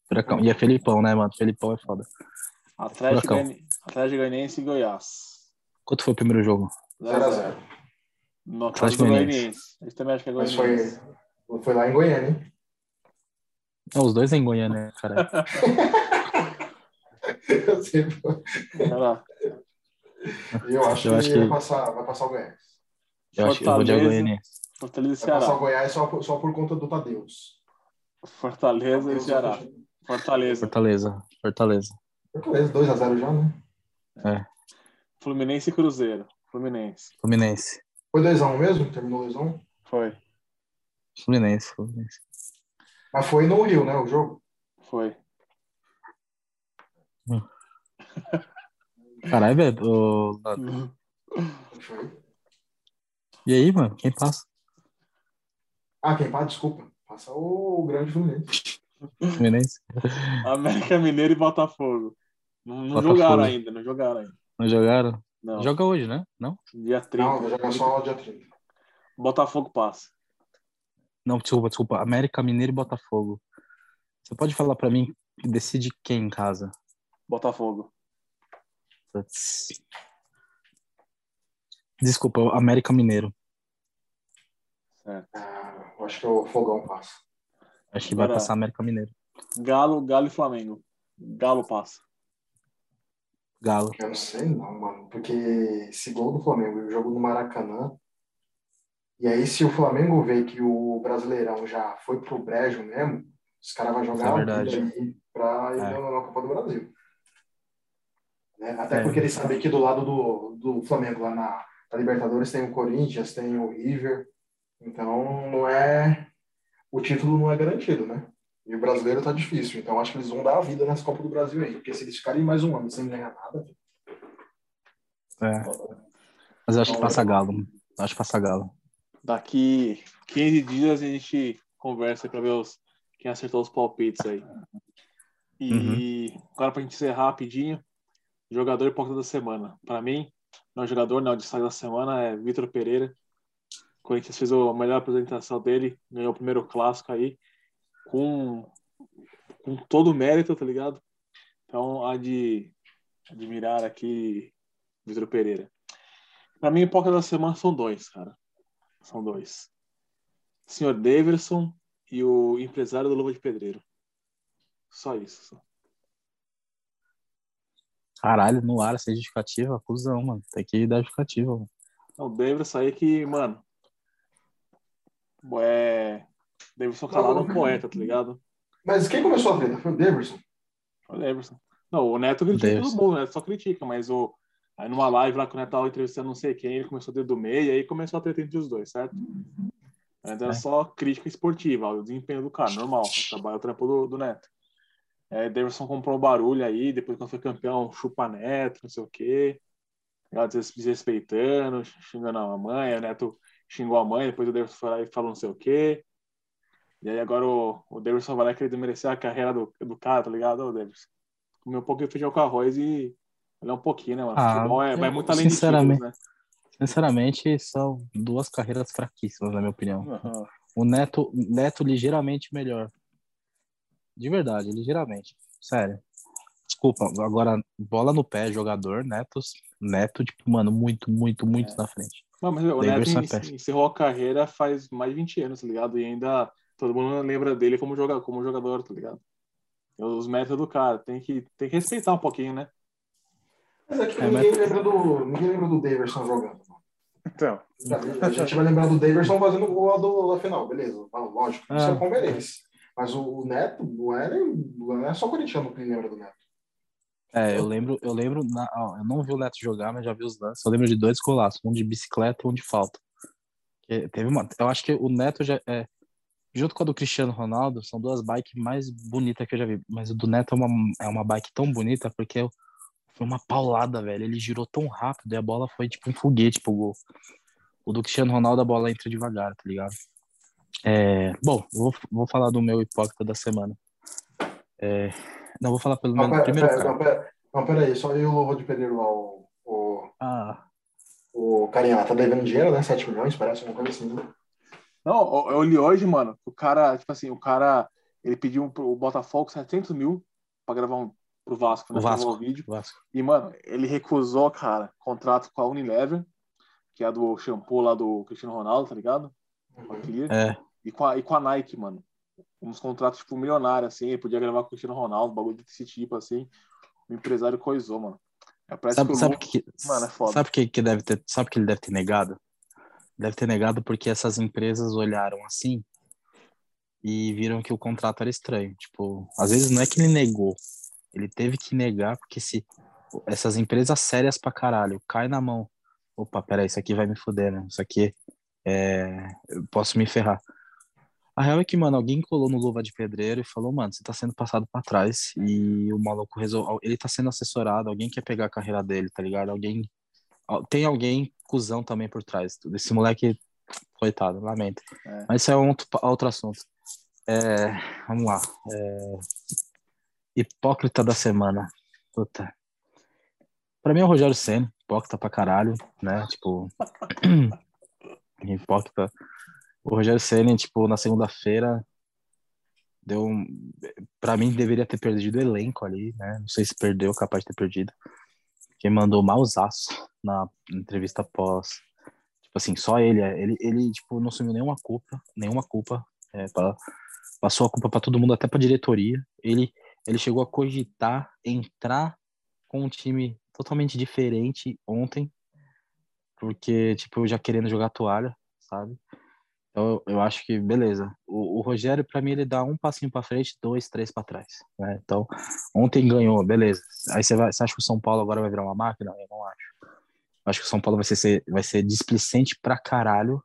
Furacão. E é Felipão, né, mano? Felipão é foda. Atlético, Atlético Goianiense e Goiás. Quanto foi o primeiro jogo? 0x0. No Atlético Goianiense. Eles também acham que é Mas Goianiense. foi, foi lá em Goiânia, hein? Não, os dois é em Goiânia, né, cara? Eu sei, pô. Eu acho Eu que, acho que- Vai, passar, vai passar o Goiás. Eu acho que eu vou de. Goiânia. Fortaleza e passar o Ceará. Goiás só por, só por conta do Tadeus. Fortaleza e Tadeus Ceará. é. Fortaleza. Fortaleza. Fortaleza. Fortaleza, 2x0 já, né? Fluminense e Cruzeiro. Fluminense. Fluminense. Foi 2x1 mesmo? Terminou 2x1? Foi. Fluminense. Fluminense. Mas foi no Rio, né, o jogo? Foi. Caralho, velho. Foi. E aí, mano? Quem passa? Ah, quem passa, desculpa. Passa o grande Fluminense. Fluminense? América Mineiro e Botafogo. Não, não Botafogo. jogaram ainda, não jogaram ainda. Não jogaram? Não. Joga hoje, né? Não? Dia 30. Não, vai jogar só o dia 30. Botafogo passa. Não, desculpa, desculpa. América Mineiro e Botafogo. Você pode falar pra mim que decide quem em casa? Botafogo. Putz. Desculpa, América Mineiro. Certo. Acho que o Fogão passa. Acho que vai Agora- passar América Mineiro. Galo, Galo e Flamengo. Galo passa. Galo. Eu não sei não, mano. Porque esse gol do Flamengo e o jogo no Maracanã. E aí, se o Flamengo vê que o Brasileirão já foi pro brejo mesmo, os caras vão jogar É a verdade. vida aí pra ir É. na, na Copa do Brasil. Né? Até É. porque eles sabem que do lado do, do Flamengo, lá na, na Libertadores, tem o Corinthians, tem o River. Então, não é. O título não é garantido, né? E o brasileiro tá difícil. Então, acho que eles vão dar a vida nessa Copa do Brasil aí. Porque se eles ficarem mais um ano sem ganhar nada, É. Mas eu acho que passa Galo. Eu Acho que passa Galo. Daqui 15 dias a gente conversa para ver os, quem acertou os palpites aí. E agora pra gente encerrar rapidinho, jogador e hipócrita da semana. Para mim, não é jogador, não, o destaque da semana é Vitor Pereira. Corinthians fez a melhor apresentação dele, ganhou o primeiro clássico aí, com, com todo o mérito, tá ligado? Então, há de admirar aqui Vitor Pereira. Para mim, hipócrita da semana são dois, cara. São dois. O senhor Daverson e o empresário do Luva de Pedreiro. Só isso. só. Caralho, no ar, essa justificativa, cuzão, mano. Tem que dar justificativa, mano. Não, o Daverson aí que, mano. É. Daverson calado é um poeta, tá ligado? Mas quem começou a treta? Foi o Deverson. O Daverson. Não, o Neto critica Daverson. todo mundo, o Neto só critica, mas o. Aí numa live lá que o Neto tava entrevistando não sei quem, ele começou a dedo do meio e aí começou a treta entre os dois, certo? Mas era É. só crítica esportiva, o desempenho do cara, normal. O trabalho, o trampo do, do Neto. É, Davidson comprou um barulho aí, depois quando foi campeão, chupa Neto, não sei o quê. Ela des- desrespeitando, xingando a mãe, o Neto xingou a mãe, depois o Davidson foi lá e falou não sei o quê. E aí agora o, o Davidson vai lá querer desmerecer a carreira do, do cara, tá ligado? Ô, Davidson. Comeu um pouquinho de feijão com arroz e olha um pouquinho, né, mano? Ah, Futebol é, vai muito além de títulos, sinceramente- né? Sinceramente, são duas carreiras fraquíssimas, na minha opinião. Aham. O Neto, Neto ligeiramente melhor. De verdade, ligeiramente. Sério. Desculpa, agora bola no pé, jogador, Neto, Neto, tipo, mano, muito, muito, muito É. na frente. Não, mas o Neto é encerrou a carreira faz mais de 20 anos, tá ligado? E ainda todo mundo lembra dele como jogador, como jogador tá ligado? Os métodos do cara, tem que, tem que respeitar um pouquinho, né? Mas é que É, ninguém, lembra do, ninguém lembra do Daverson jogando. Então. A gente vai lembrar do Daverson fazendo o gol lá do, da final, beleza. Não, lógico, isso Ah. é palmeirense. Mas o, o Neto não é, não é só corintiano que lembra do Neto. É, eu lembro, eu lembro, na- ó, eu não vi o Neto jogar, mas já vi os lances. Eu lembro de dois golaços, um de bicicleta e um de falta. Que teve uma, eu acho que o Neto já é, junto com a do Cristiano Ronaldo, são duas bikes mais bonitas que eu já vi. Mas o do Neto é uma, é uma bike tão bonita porque foi uma paulada, velho. Ele girou tão rápido e a bola foi tipo um foguete pro gol. O do Cristiano Ronaldo, a bola entra devagar, tá ligado? É, bom, vou, vou falar do meu hipócrita da semana. É, não, vou falar pelo Não, menos pera, primeiro pera, cara. não, pera, não, pera aí, só eu o Lobo de Pedreiro lá, o, o, Ah, o carinha lá, tá devendo dinheiro, né? 7 milhões, parece uma coisa assim, né? Não, eu li hoje, mano, o cara, tipo assim, o cara, ele pediu pro Botafogo 700 mil pra gravar um, pro Vasco, né? O Vasco. O vídeo. Vasco. E, mano, ele recusou, cara, contrato com a Unilever, que é a do shampoo lá do Cristiano Ronaldo, tá ligado? Com a Clear. É, E com a, e com a Nike, mano. Uns contratos, tipo, milionários, assim. Ele podia gravar com o Cristiano Ronaldo, bagulho desse tipo, assim. O empresário coisou, mano. É, parece sabe, que o sabe Lu- que, Mano, é foda. sabe que, que deve ter, sabe que ele deve ter negado? Deve ter negado porque essas empresas olharam assim e viram que o contrato era estranho. Tipo, às vezes não é que ele negou, ele teve que negar porque se essas empresas sérias pra caralho cai na mão, opa, peraí, isso aqui vai me fuder, né? Isso aqui é, eu posso me ferrar. A real é que, mano, alguém colou no Luva de Pedreiro e falou, mano, você tá sendo passado pra trás e o maluco resolveu. Ele tá sendo assessorado, alguém quer pegar a carreira dele, tá ligado? Alguém. Tem alguém cuzão também por trás. Esse moleque, coitado, lamento. É. Mas isso é um outro, outro assunto. É, vamos lá. É, hipócrita da semana. Puta. Pra mim é o Rogério Senna, hipócrita pra caralho, né? Tipo. hipócrita. O Rogério Senna, tipo, na segunda-feira deu um... Pra mim, deveria ter perdido o elenco ali, né? Não sei se perdeu, capaz de ter perdido. Porque mandou mausaço na entrevista pós. Tipo assim, só ele, ele, ele tipo, não assumiu nenhuma culpa, nenhuma culpa. É, pra- passou a culpa pra todo mundo, até pra diretoria. Ele, ele chegou a cogitar entrar com um time totalmente diferente ontem, porque, tipo, já querendo jogar toalha, sabe? Então, eu, acho que, beleza. O, o Rogério, pra mim, ele dá um passinho pra frente, dois, três pra trás, né? Então, ontem ganhou, beleza. Aí você, vai, você acha que o São Paulo agora vai virar uma máquina? Eu não acho. Eu acho que o São Paulo vai ser- vai ser displicente pra caralho.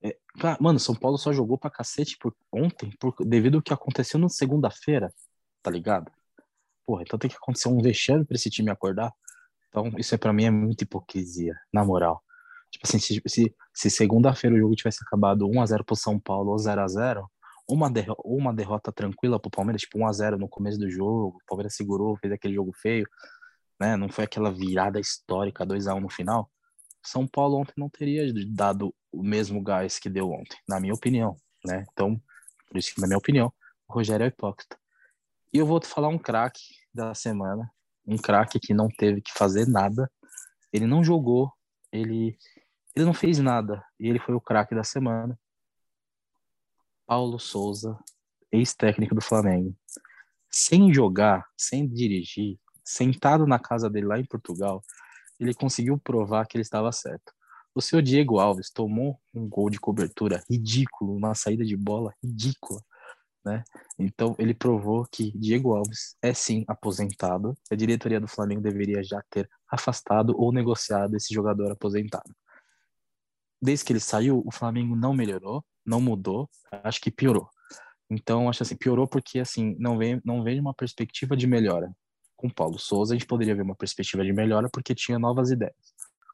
É, mano, São Paulo só jogou pra cacete por, ontem, por, devido ao que aconteceu na segunda-feira, tá ligado? Porra, então tem que acontecer um vexame pra esse time acordar. Então, isso é para mim é muita hipocrisia, na moral. Tipo assim, se, se, se segunda-feira o jogo tivesse acabado 1x0 pro São Paulo ou 0x0, uma, derro uma derrota tranquila pro Palmeiras, tipo 1x0 no começo do jogo, o Palmeiras segurou, fez aquele jogo feio, né? Não foi aquela virada histórica 2x1 no final. São Paulo ontem não teria dado o mesmo gás que deu ontem, na minha opinião, né? Então, por isso que, na minha opinião, o Rogério é hipócrita. E eu vou te falar um craque da semana, um craque que não teve que fazer nada, ele não jogou, ele, ele não fez nada, e ele foi o craque da semana. Paulo Souza, ex-técnico do Flamengo. Sem jogar, sem dirigir, sentado na casa dele lá em Portugal, ele conseguiu provar que ele estava certo. O seu Diego Alves tomou um gol de cobertura ridículo, uma saída de bola ridícula, né? Então ele provou que Diego Alves é sim aposentado. A diretoria do Flamengo deveria já ter afastado ou negociado esse jogador aposentado. Desde que ele saiu, o Flamengo não melhorou, não mudou, acho que piorou. Então acho assim, piorou porque assim não vem não vem uma perspectiva de melhora. Com Paulo Souza a gente poderia ver uma perspectiva de melhora porque tinha novas ideias.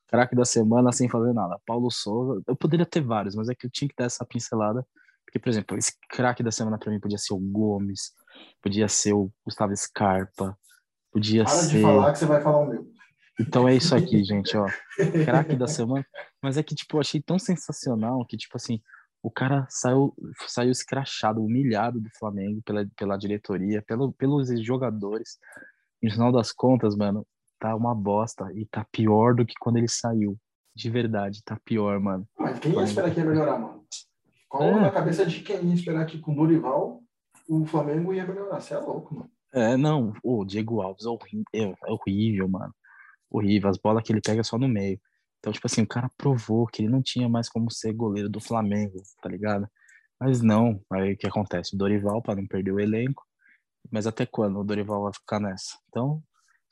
Craque da semana sem fazer nada. Paulo Souza, eu poderia ter vários, mas é que eu tinha que dar essa pincelada porque, por exemplo, esse craque da semana pra mim podia ser o Gomes, podia ser o Gustavo Scarpa, podia Para ser. de falar que você vai falar o meu. Então é isso aqui, gente, ó. Craque da semana. Mas é que, tipo, eu achei tão sensacional que, tipo assim, o cara saiu, saiu escrachado, humilhado do Flamengo pela, pela diretoria, pelo, pelos jogadores. E no final das contas, mano, tá uma bosta. E tá pior do que quando ele saiu. De verdade, tá pior, mano. Mas quem ia esperar que ia melhorar, mano? Qual É. na cabeça de quem ia esperar que com o Dorival o Flamengo ia melhorar? Você é louco, mano. É, não, o Diego Alves é horrível, é horrível, mano. Horrível, as bolas que ele pega só no meio. Então, tipo assim, o cara provou que ele não tinha mais como ser goleiro do Flamengo, tá ligado? Mas não, aí o que acontece? O Dorival, para não perder o elenco, mas até quando o Dorival vai ficar nessa? Então,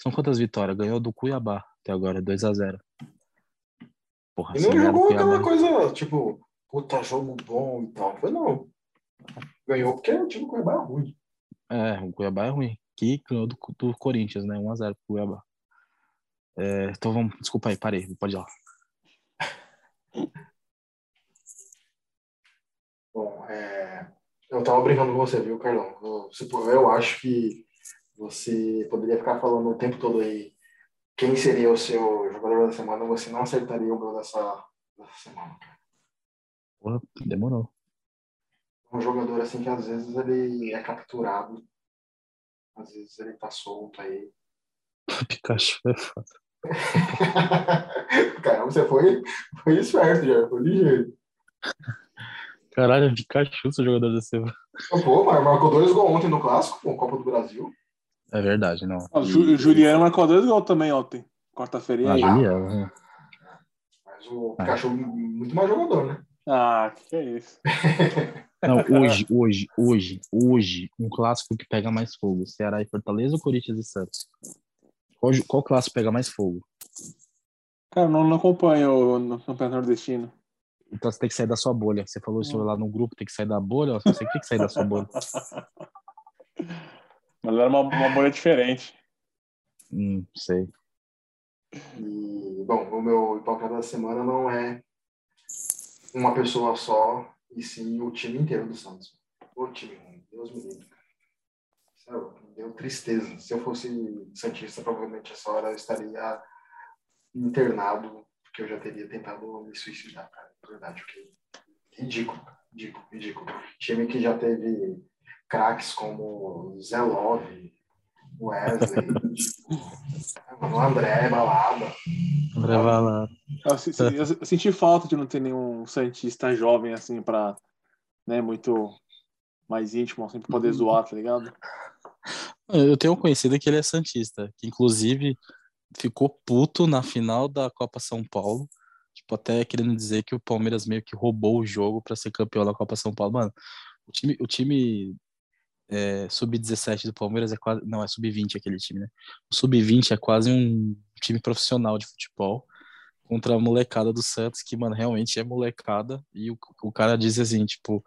são quantas vitórias? Ganhou do Cuiabá até agora, 2 a 0 Porra, E se não jogou aquela coisa, tipo, puta, jogo bom e tal. Foi não. Ganhou porque o time do Cuiabá é ruim. É, o Cuiabá é ruim. Que ganhou do, do Corinthians, né? 1x0 pro Cuiabá. É, então vamos, desculpa aí, parei, pode ir lá. Bom, é, eu tava brincando com você, viu, Carlão? Eu, eu acho que você poderia ficar falando o tempo todo aí quem seria o seu jogador da semana, você não acertaria o meu dessa, dessa semana. Porra, demorou. Um jogador assim que às vezes ele é capturado, às vezes ele tá solto aí. Pikachu é foda. Caramba, você foi, foi esperto já, foi ligeiro. Caralho, é Pikachu, seu jogador da semana. Pô, mas marcou dois gols ontem no Clássico, com Copa do Brasil. É verdade, não. O Ju- Juliano marcou dois gols também ontem. Quarta-feira. Ah, aí? Juliano, né? Mas o Pikachu muito mais jogador, né? Ah, que é isso. Não, hoje, hoje, hoje, hoje, um clássico que pega mais fogo. Ceará e Fortaleza ou Corinthians e Santos? Qual, qual clássico pega mais fogo? Cara, não, não acompanho o Campeonato Nordestino. Então você tem que sair da sua bolha. Você falou isso lá no grupo, tem que sair da bolha. Você tem que sair da sua bolha. Mas era uma, uma bolha diferente. Hum, sei. E, bom, o meu hipócrita da semana não é uma pessoa só, e sim o time inteiro do Santos. O time, ruim, Deus me livre. Sério, me deu tristeza. Se eu fosse Santista, provavelmente essa hora eu estaria internado, porque eu já teria tentado me suicidar, cara. Na verdade, porque ridículo, ridículo, ridículo. Time que já teve craques como Zé Love, Wesley, o André, Balada. André lá. Eu, se- se- eu senti falta de não ter nenhum Santista jovem, assim, pra. Né, muito mais íntimo, assim, pra poder zoar, tá ligado? Eu tenho um conhecido que ele é Santista, que inclusive ficou puto na final da Copa São Paulo. Tipo, até querendo dizer que o Palmeiras meio que roubou o jogo pra ser campeão da Copa São Paulo. Mano, o time, o time é, sub-17 do Palmeiras é quase. Não, é sub-20 aquele time, né? O sub-20 é quase um time profissional de futebol contra a molecada do Santos, que, mano, realmente é molecada. E o, o cara diz assim, tipo.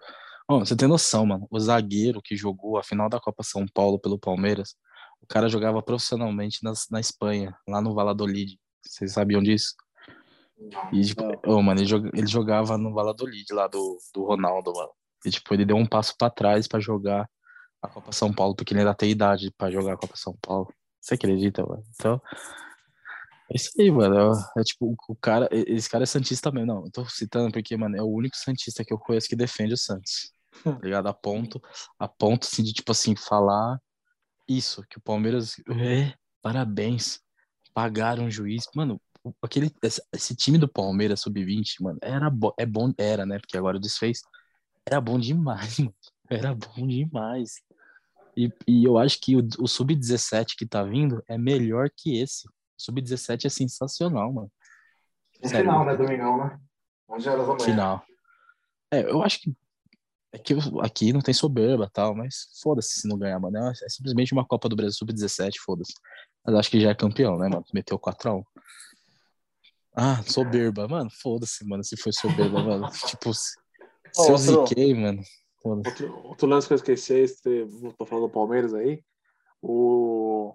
Ó, você tem noção, mano? O zagueiro que jogou a final da Copa São Paulo pelo Palmeiras, o cara jogava profissionalmente nas, na Espanha, lá no Valladolid. Vocês sabiam disso? E, tipo, ô, mano, ele, ele jogava no Valladolid, lá do, do Ronaldo, mano. E, tipo, ele deu um passo pra trás pra jogar a Copa São Paulo, porque ele ainda tem idade pra jogar a Copa São Paulo. Você acredita, mano? Então, é isso aí, mano. É, é tipo, o- cara, esse cara é Santista mesmo. Não, eu tô citando porque, mano, é o único Santista que eu conheço que defende o Santos. Tá ligado? A ponto, a ponto, assim, de, tipo assim, falar isso, que o Palmeiras, é, parabéns, pagaram o juiz. Mano, o- aquele, esse, esse time do Palmeiras sub-20, mano, era bo, é bom, era, né? Porque agora desfez. Era bom demais, mano. Era bom demais. E, e eu acho que o, o sub-17 que tá vindo é melhor que esse. O sub-17 é sensacional, mano. No Sério. final, né? Domingão, né? 11 horas da manhã. Final. É, eu acho que é que eu- aqui não tem soberba e tal, mas foda-se se não ganhar, mano. É é simplesmente uma Copa do Brasil sub-17, foda-se. Mas acho que já é campeão, né, mano? Meteu 4x1. Ah, soberba, mano. Foda-se, mano, se foi soberba, mano. Tipo, se, se eu ziquei, mano. Outro, outro lance que eu esqueci, esse, tô falando do Palmeiras aí. O...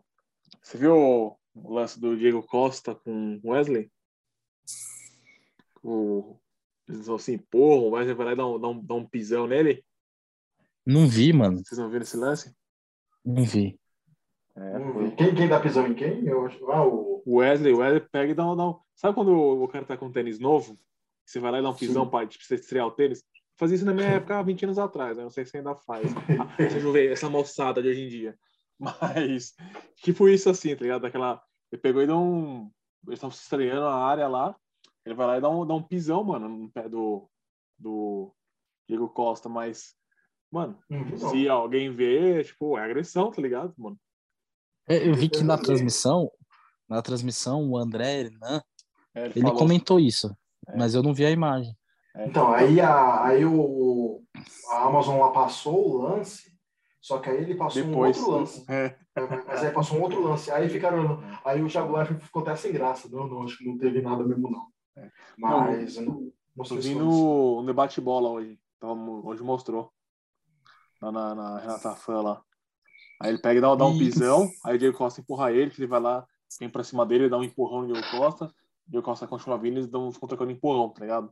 Você viu o lance do Diego Costa com Wesley? O... Eles vão assim, porra, o Wesley vai lá e dá um, dá um, dá um pisão nele. Não vi, mano. Vocês não viram esse lance? Não vi. É, Não foi. vi. Quem, quem dá pisão em quem? Eu, acho- ah, o. O Wesley, o Wesley pega e dá um, dá um... Sabe quando o cara tá com um tênis novo? Você vai lá e dá um pisão Sim. pra tipo, você estrear o tênis? Fazia isso na minha época há 20 anos atrás, né? Não sei se ainda faz. Ah, Essa, moçada de hoje em dia. Mas, tipo isso assim, tá ligado? Daquela... Ele pegou e deu um... Eles estavam se estreando a área lá. Ele vai lá e dá um, dá um pisão, mano, no pé do, do Diego Costa. Mas, mano, não. se alguém vê, tipo, é agressão, tá ligado, mano? É, Eu vi que na transmissão, na transmissão, o André Hernan, É, ele falou. comentou isso, mas eu não vi a imagem. É, Então, aí, a, aí o, a Amazon lá passou o lance, só que aí ele passou Depois. um outro lance. É. Mas aí passou um outro lance. Aí ficaram. Aí o Thiago Leifert ficou até sem graça. Não, não, acho que não teve nada mesmo, não. Mas eu não, não Eu sei vi no, no debate bola hoje. Então, hoje mostrou. Lá na, na Renata Fã lá. Aí ele pega e dá, dá um pisão, aí o Diego Costa empurra ele, que ele vai lá, vem pra cima dele, dá um empurrão no Diego Costa, o Diego Costa continua vindo e eles dão, ficam trocando empurrão, tá ligado?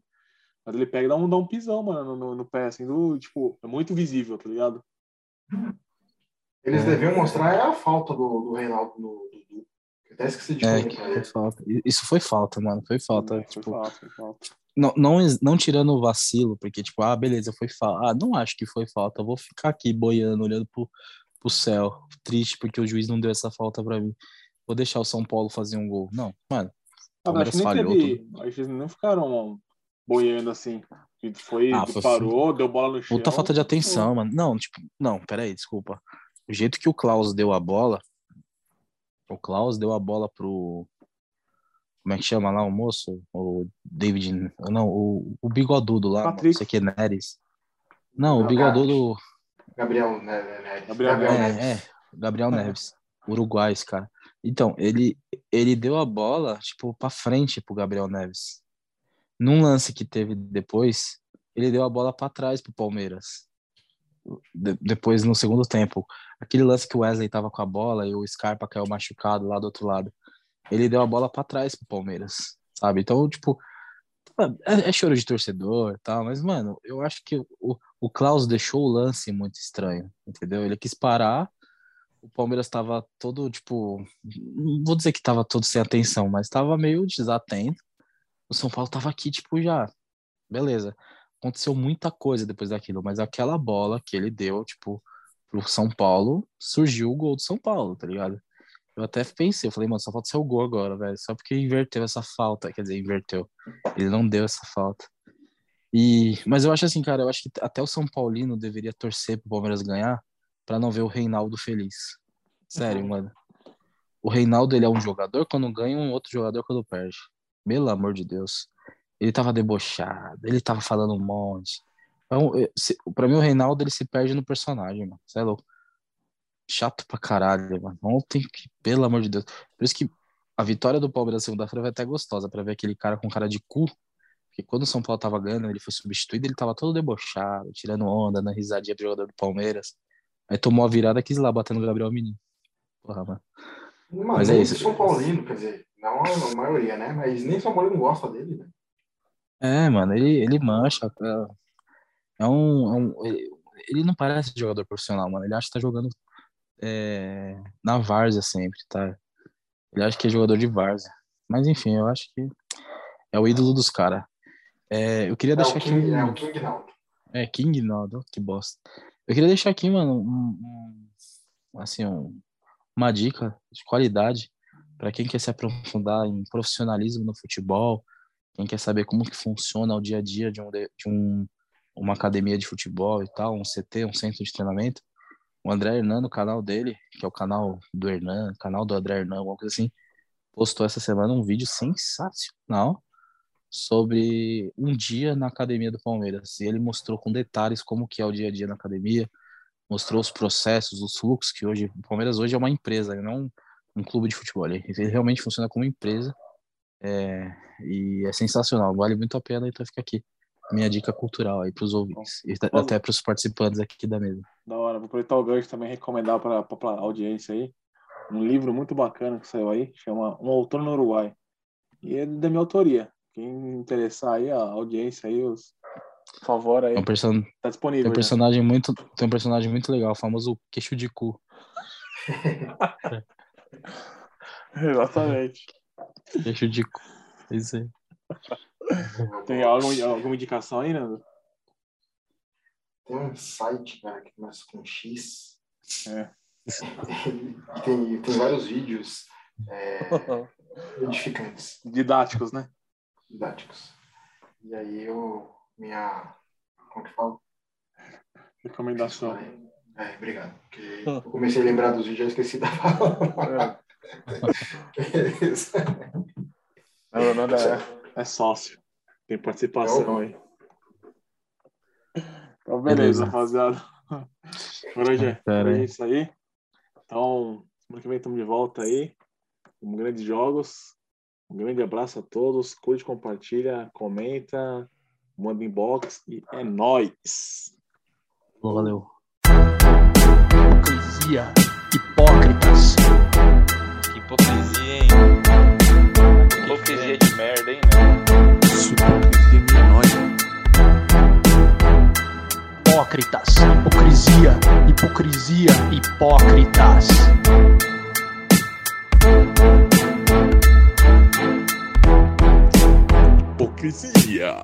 Mas ele pega e dá um, dá um pisão, mano, no, no pé, assim, do, tipo, é muito visível, tá ligado? Eles É. deviam mostrar a falta do, do Reinaldo no esqueci de É, comentar que pra foi falta. Isso foi falta, mano. Foi falta. É, foi tipo, falta, foi falta. não, não, não tirando o vacilo, porque, tipo, ah, beleza, foi falta. Ah, não acho que foi falta. Eu vou ficar aqui boiando, olhando pro, pro céu. Triste porque o juiz não deu essa falta pra mim. Vou deixar o São Paulo fazer um gol. Não, mano. Ah, mas acho falhou teve, acho que eles não ficaram boiando assim. Foi, Ah, foi- parou, deu bola no chão. Puta falta de atenção, mano. Não, tipo, não, peraí, desculpa. O jeito que o Klaus deu a bola. O Klaus deu a bola pro. Como é que chama lá o moço? O David. Não, o, o bigodudo lá. Patrick. Não sei que Neres. Não, o Não, bigodudo. Gabriel, né, né, Gabriel Neves. É, é, Gabriel Neves, Uruguai, cara. Então, ele, ele deu a bola, tipo, pra frente pro Gabriel Neves. Num lance que teve depois, ele deu a bola para trás pro Palmeiras. De- depois, no segundo tempo. Aquele lance que o Wesley tava com a bola e o Scarpa caiu machucado lá do outro lado. Ele deu a bola para trás pro Palmeiras, sabe? Então, tipo, é, é choro de torcedor e tal, mas, mano, eu acho que o, o Klaus deixou o lance muito estranho, entendeu? Ele quis parar, o Palmeiras tava todo, tipo, não vou dizer que tava todo sem atenção, mas tava meio desatento. O São Paulo tava aqui, tipo, já, beleza. Aconteceu muita coisa depois daquilo, mas aquela bola que ele deu, tipo, pro São Paulo, surgiu o gol do São Paulo, tá ligado? Eu até pensei, eu falei, mano, só falta ser o gol agora, velho. Só porque inverteu essa falta, quer dizer, inverteu. Ele não deu essa falta. E, mas eu acho assim, cara, eu acho que até o São Paulino deveria torcer pro Palmeiras ganhar pra não ver o Reinaldo feliz. Sério, mano. O Reinaldo, ele é um jogador quando ganha, um outro jogador quando perde. Pelo amor de Deus. Ele tava debochado, ele tava falando um monte. Então, pra mim, o Reinaldo, ele se perde no personagem, mano. Você é louco. Chato pra caralho, mano. Ontem, que, pelo amor de Deus. Por isso que a vitória do Palmeiras segunda-feira vai até gostosa, pra ver aquele cara com cara de cu. Porque quando o São Paulo tava ganhando, ele foi substituído, ele tava todo debochado, tirando onda, na risadinha do jogador do Palmeiras. Aí tomou a virada, quis ir lá batendo no Gabriel Menino. Porra, mano. Mano, Mas é isso. São Paulino, quer dizer, não a maioria, né? Mas nem São Paulino gosta dele, né? É, mano, ele, ele mancha. cara. É um, é um- ele, não parece jogador profissional, mano. Ele acha que tá jogando é, na várzea sempre, tá? Ele acha que é jogador de várzea. Mas enfim, eu acho que é o ídolo dos caras. É, eu queria É deixar o aqui King, é o King Naldo. É, King Naldo, que bosta. Eu queria deixar aqui, mano, um, um- assim, um- uma dica de qualidade para quem quer se aprofundar em profissionalismo no futebol, quem quer saber como que funciona o dia a dia de, um, de um- uma academia de futebol e tal, um CT, um centro de treinamento. O André Hernan, no canal dele, que é o canal do Hernan, canal do André Hernan, alguma coisa assim, postou essa semana um vídeo sensacional sobre um dia na academia do Palmeiras. E ele mostrou com detalhes como que é o dia a dia na academia, mostrou os processos, os fluxos que hoje o Palmeiras hoje é uma empresa, ele não um, clube de futebol. Ele realmente funciona como empresa. é, e é sensacional, vale muito a pena, então fica aqui minha dica cultural aí para os ouvintes e até para os participantes aqui da mesa. Da hora. Vou aproveitar o gancho também recomendar para a audiência aí um livro muito bacana que saiu aí, chama Um Autor no Uruguai. E é da minha autoria. Quem interessar aí, a audiência aí, os... por favor, aí, É um person... tá Tem disponível. um já. personagem muito, tem um personagem muito legal, o famoso queixo de cu. Exatamente. Queixo de cu. É Isso aí. Tem alguma, alguma indicação aí, Nando? Tem um site, cara, que começa com X. É. E tem, tem vários vídeos é, edificantes, Didáticos, né? didáticos. E aí eu, minha, como que fala? Recomendação. É, obrigado. Porque eu comecei a lembrar dos vídeos e esqueci da palavra. Beleza. Não, Nando é, é sócio. Tem participação aí. Então, beleza, Beleza. rapaziada. Por hoje, é- por Cara, hoje é isso aí. Então, semana que vem estamos de volta aí. Com grandes jogos. Um grande abraço a todos. Curte, compartilha, comenta, manda inbox e é nóis! Valeu. Hipocrisia, hipócritas. Que hipocrisia, hein? Hipocrisia de merda, hein, né? Isso, hipocrisia menor. Hipócritas, hipocrisia, hipocrisia, hipócritas. Hipocrisia.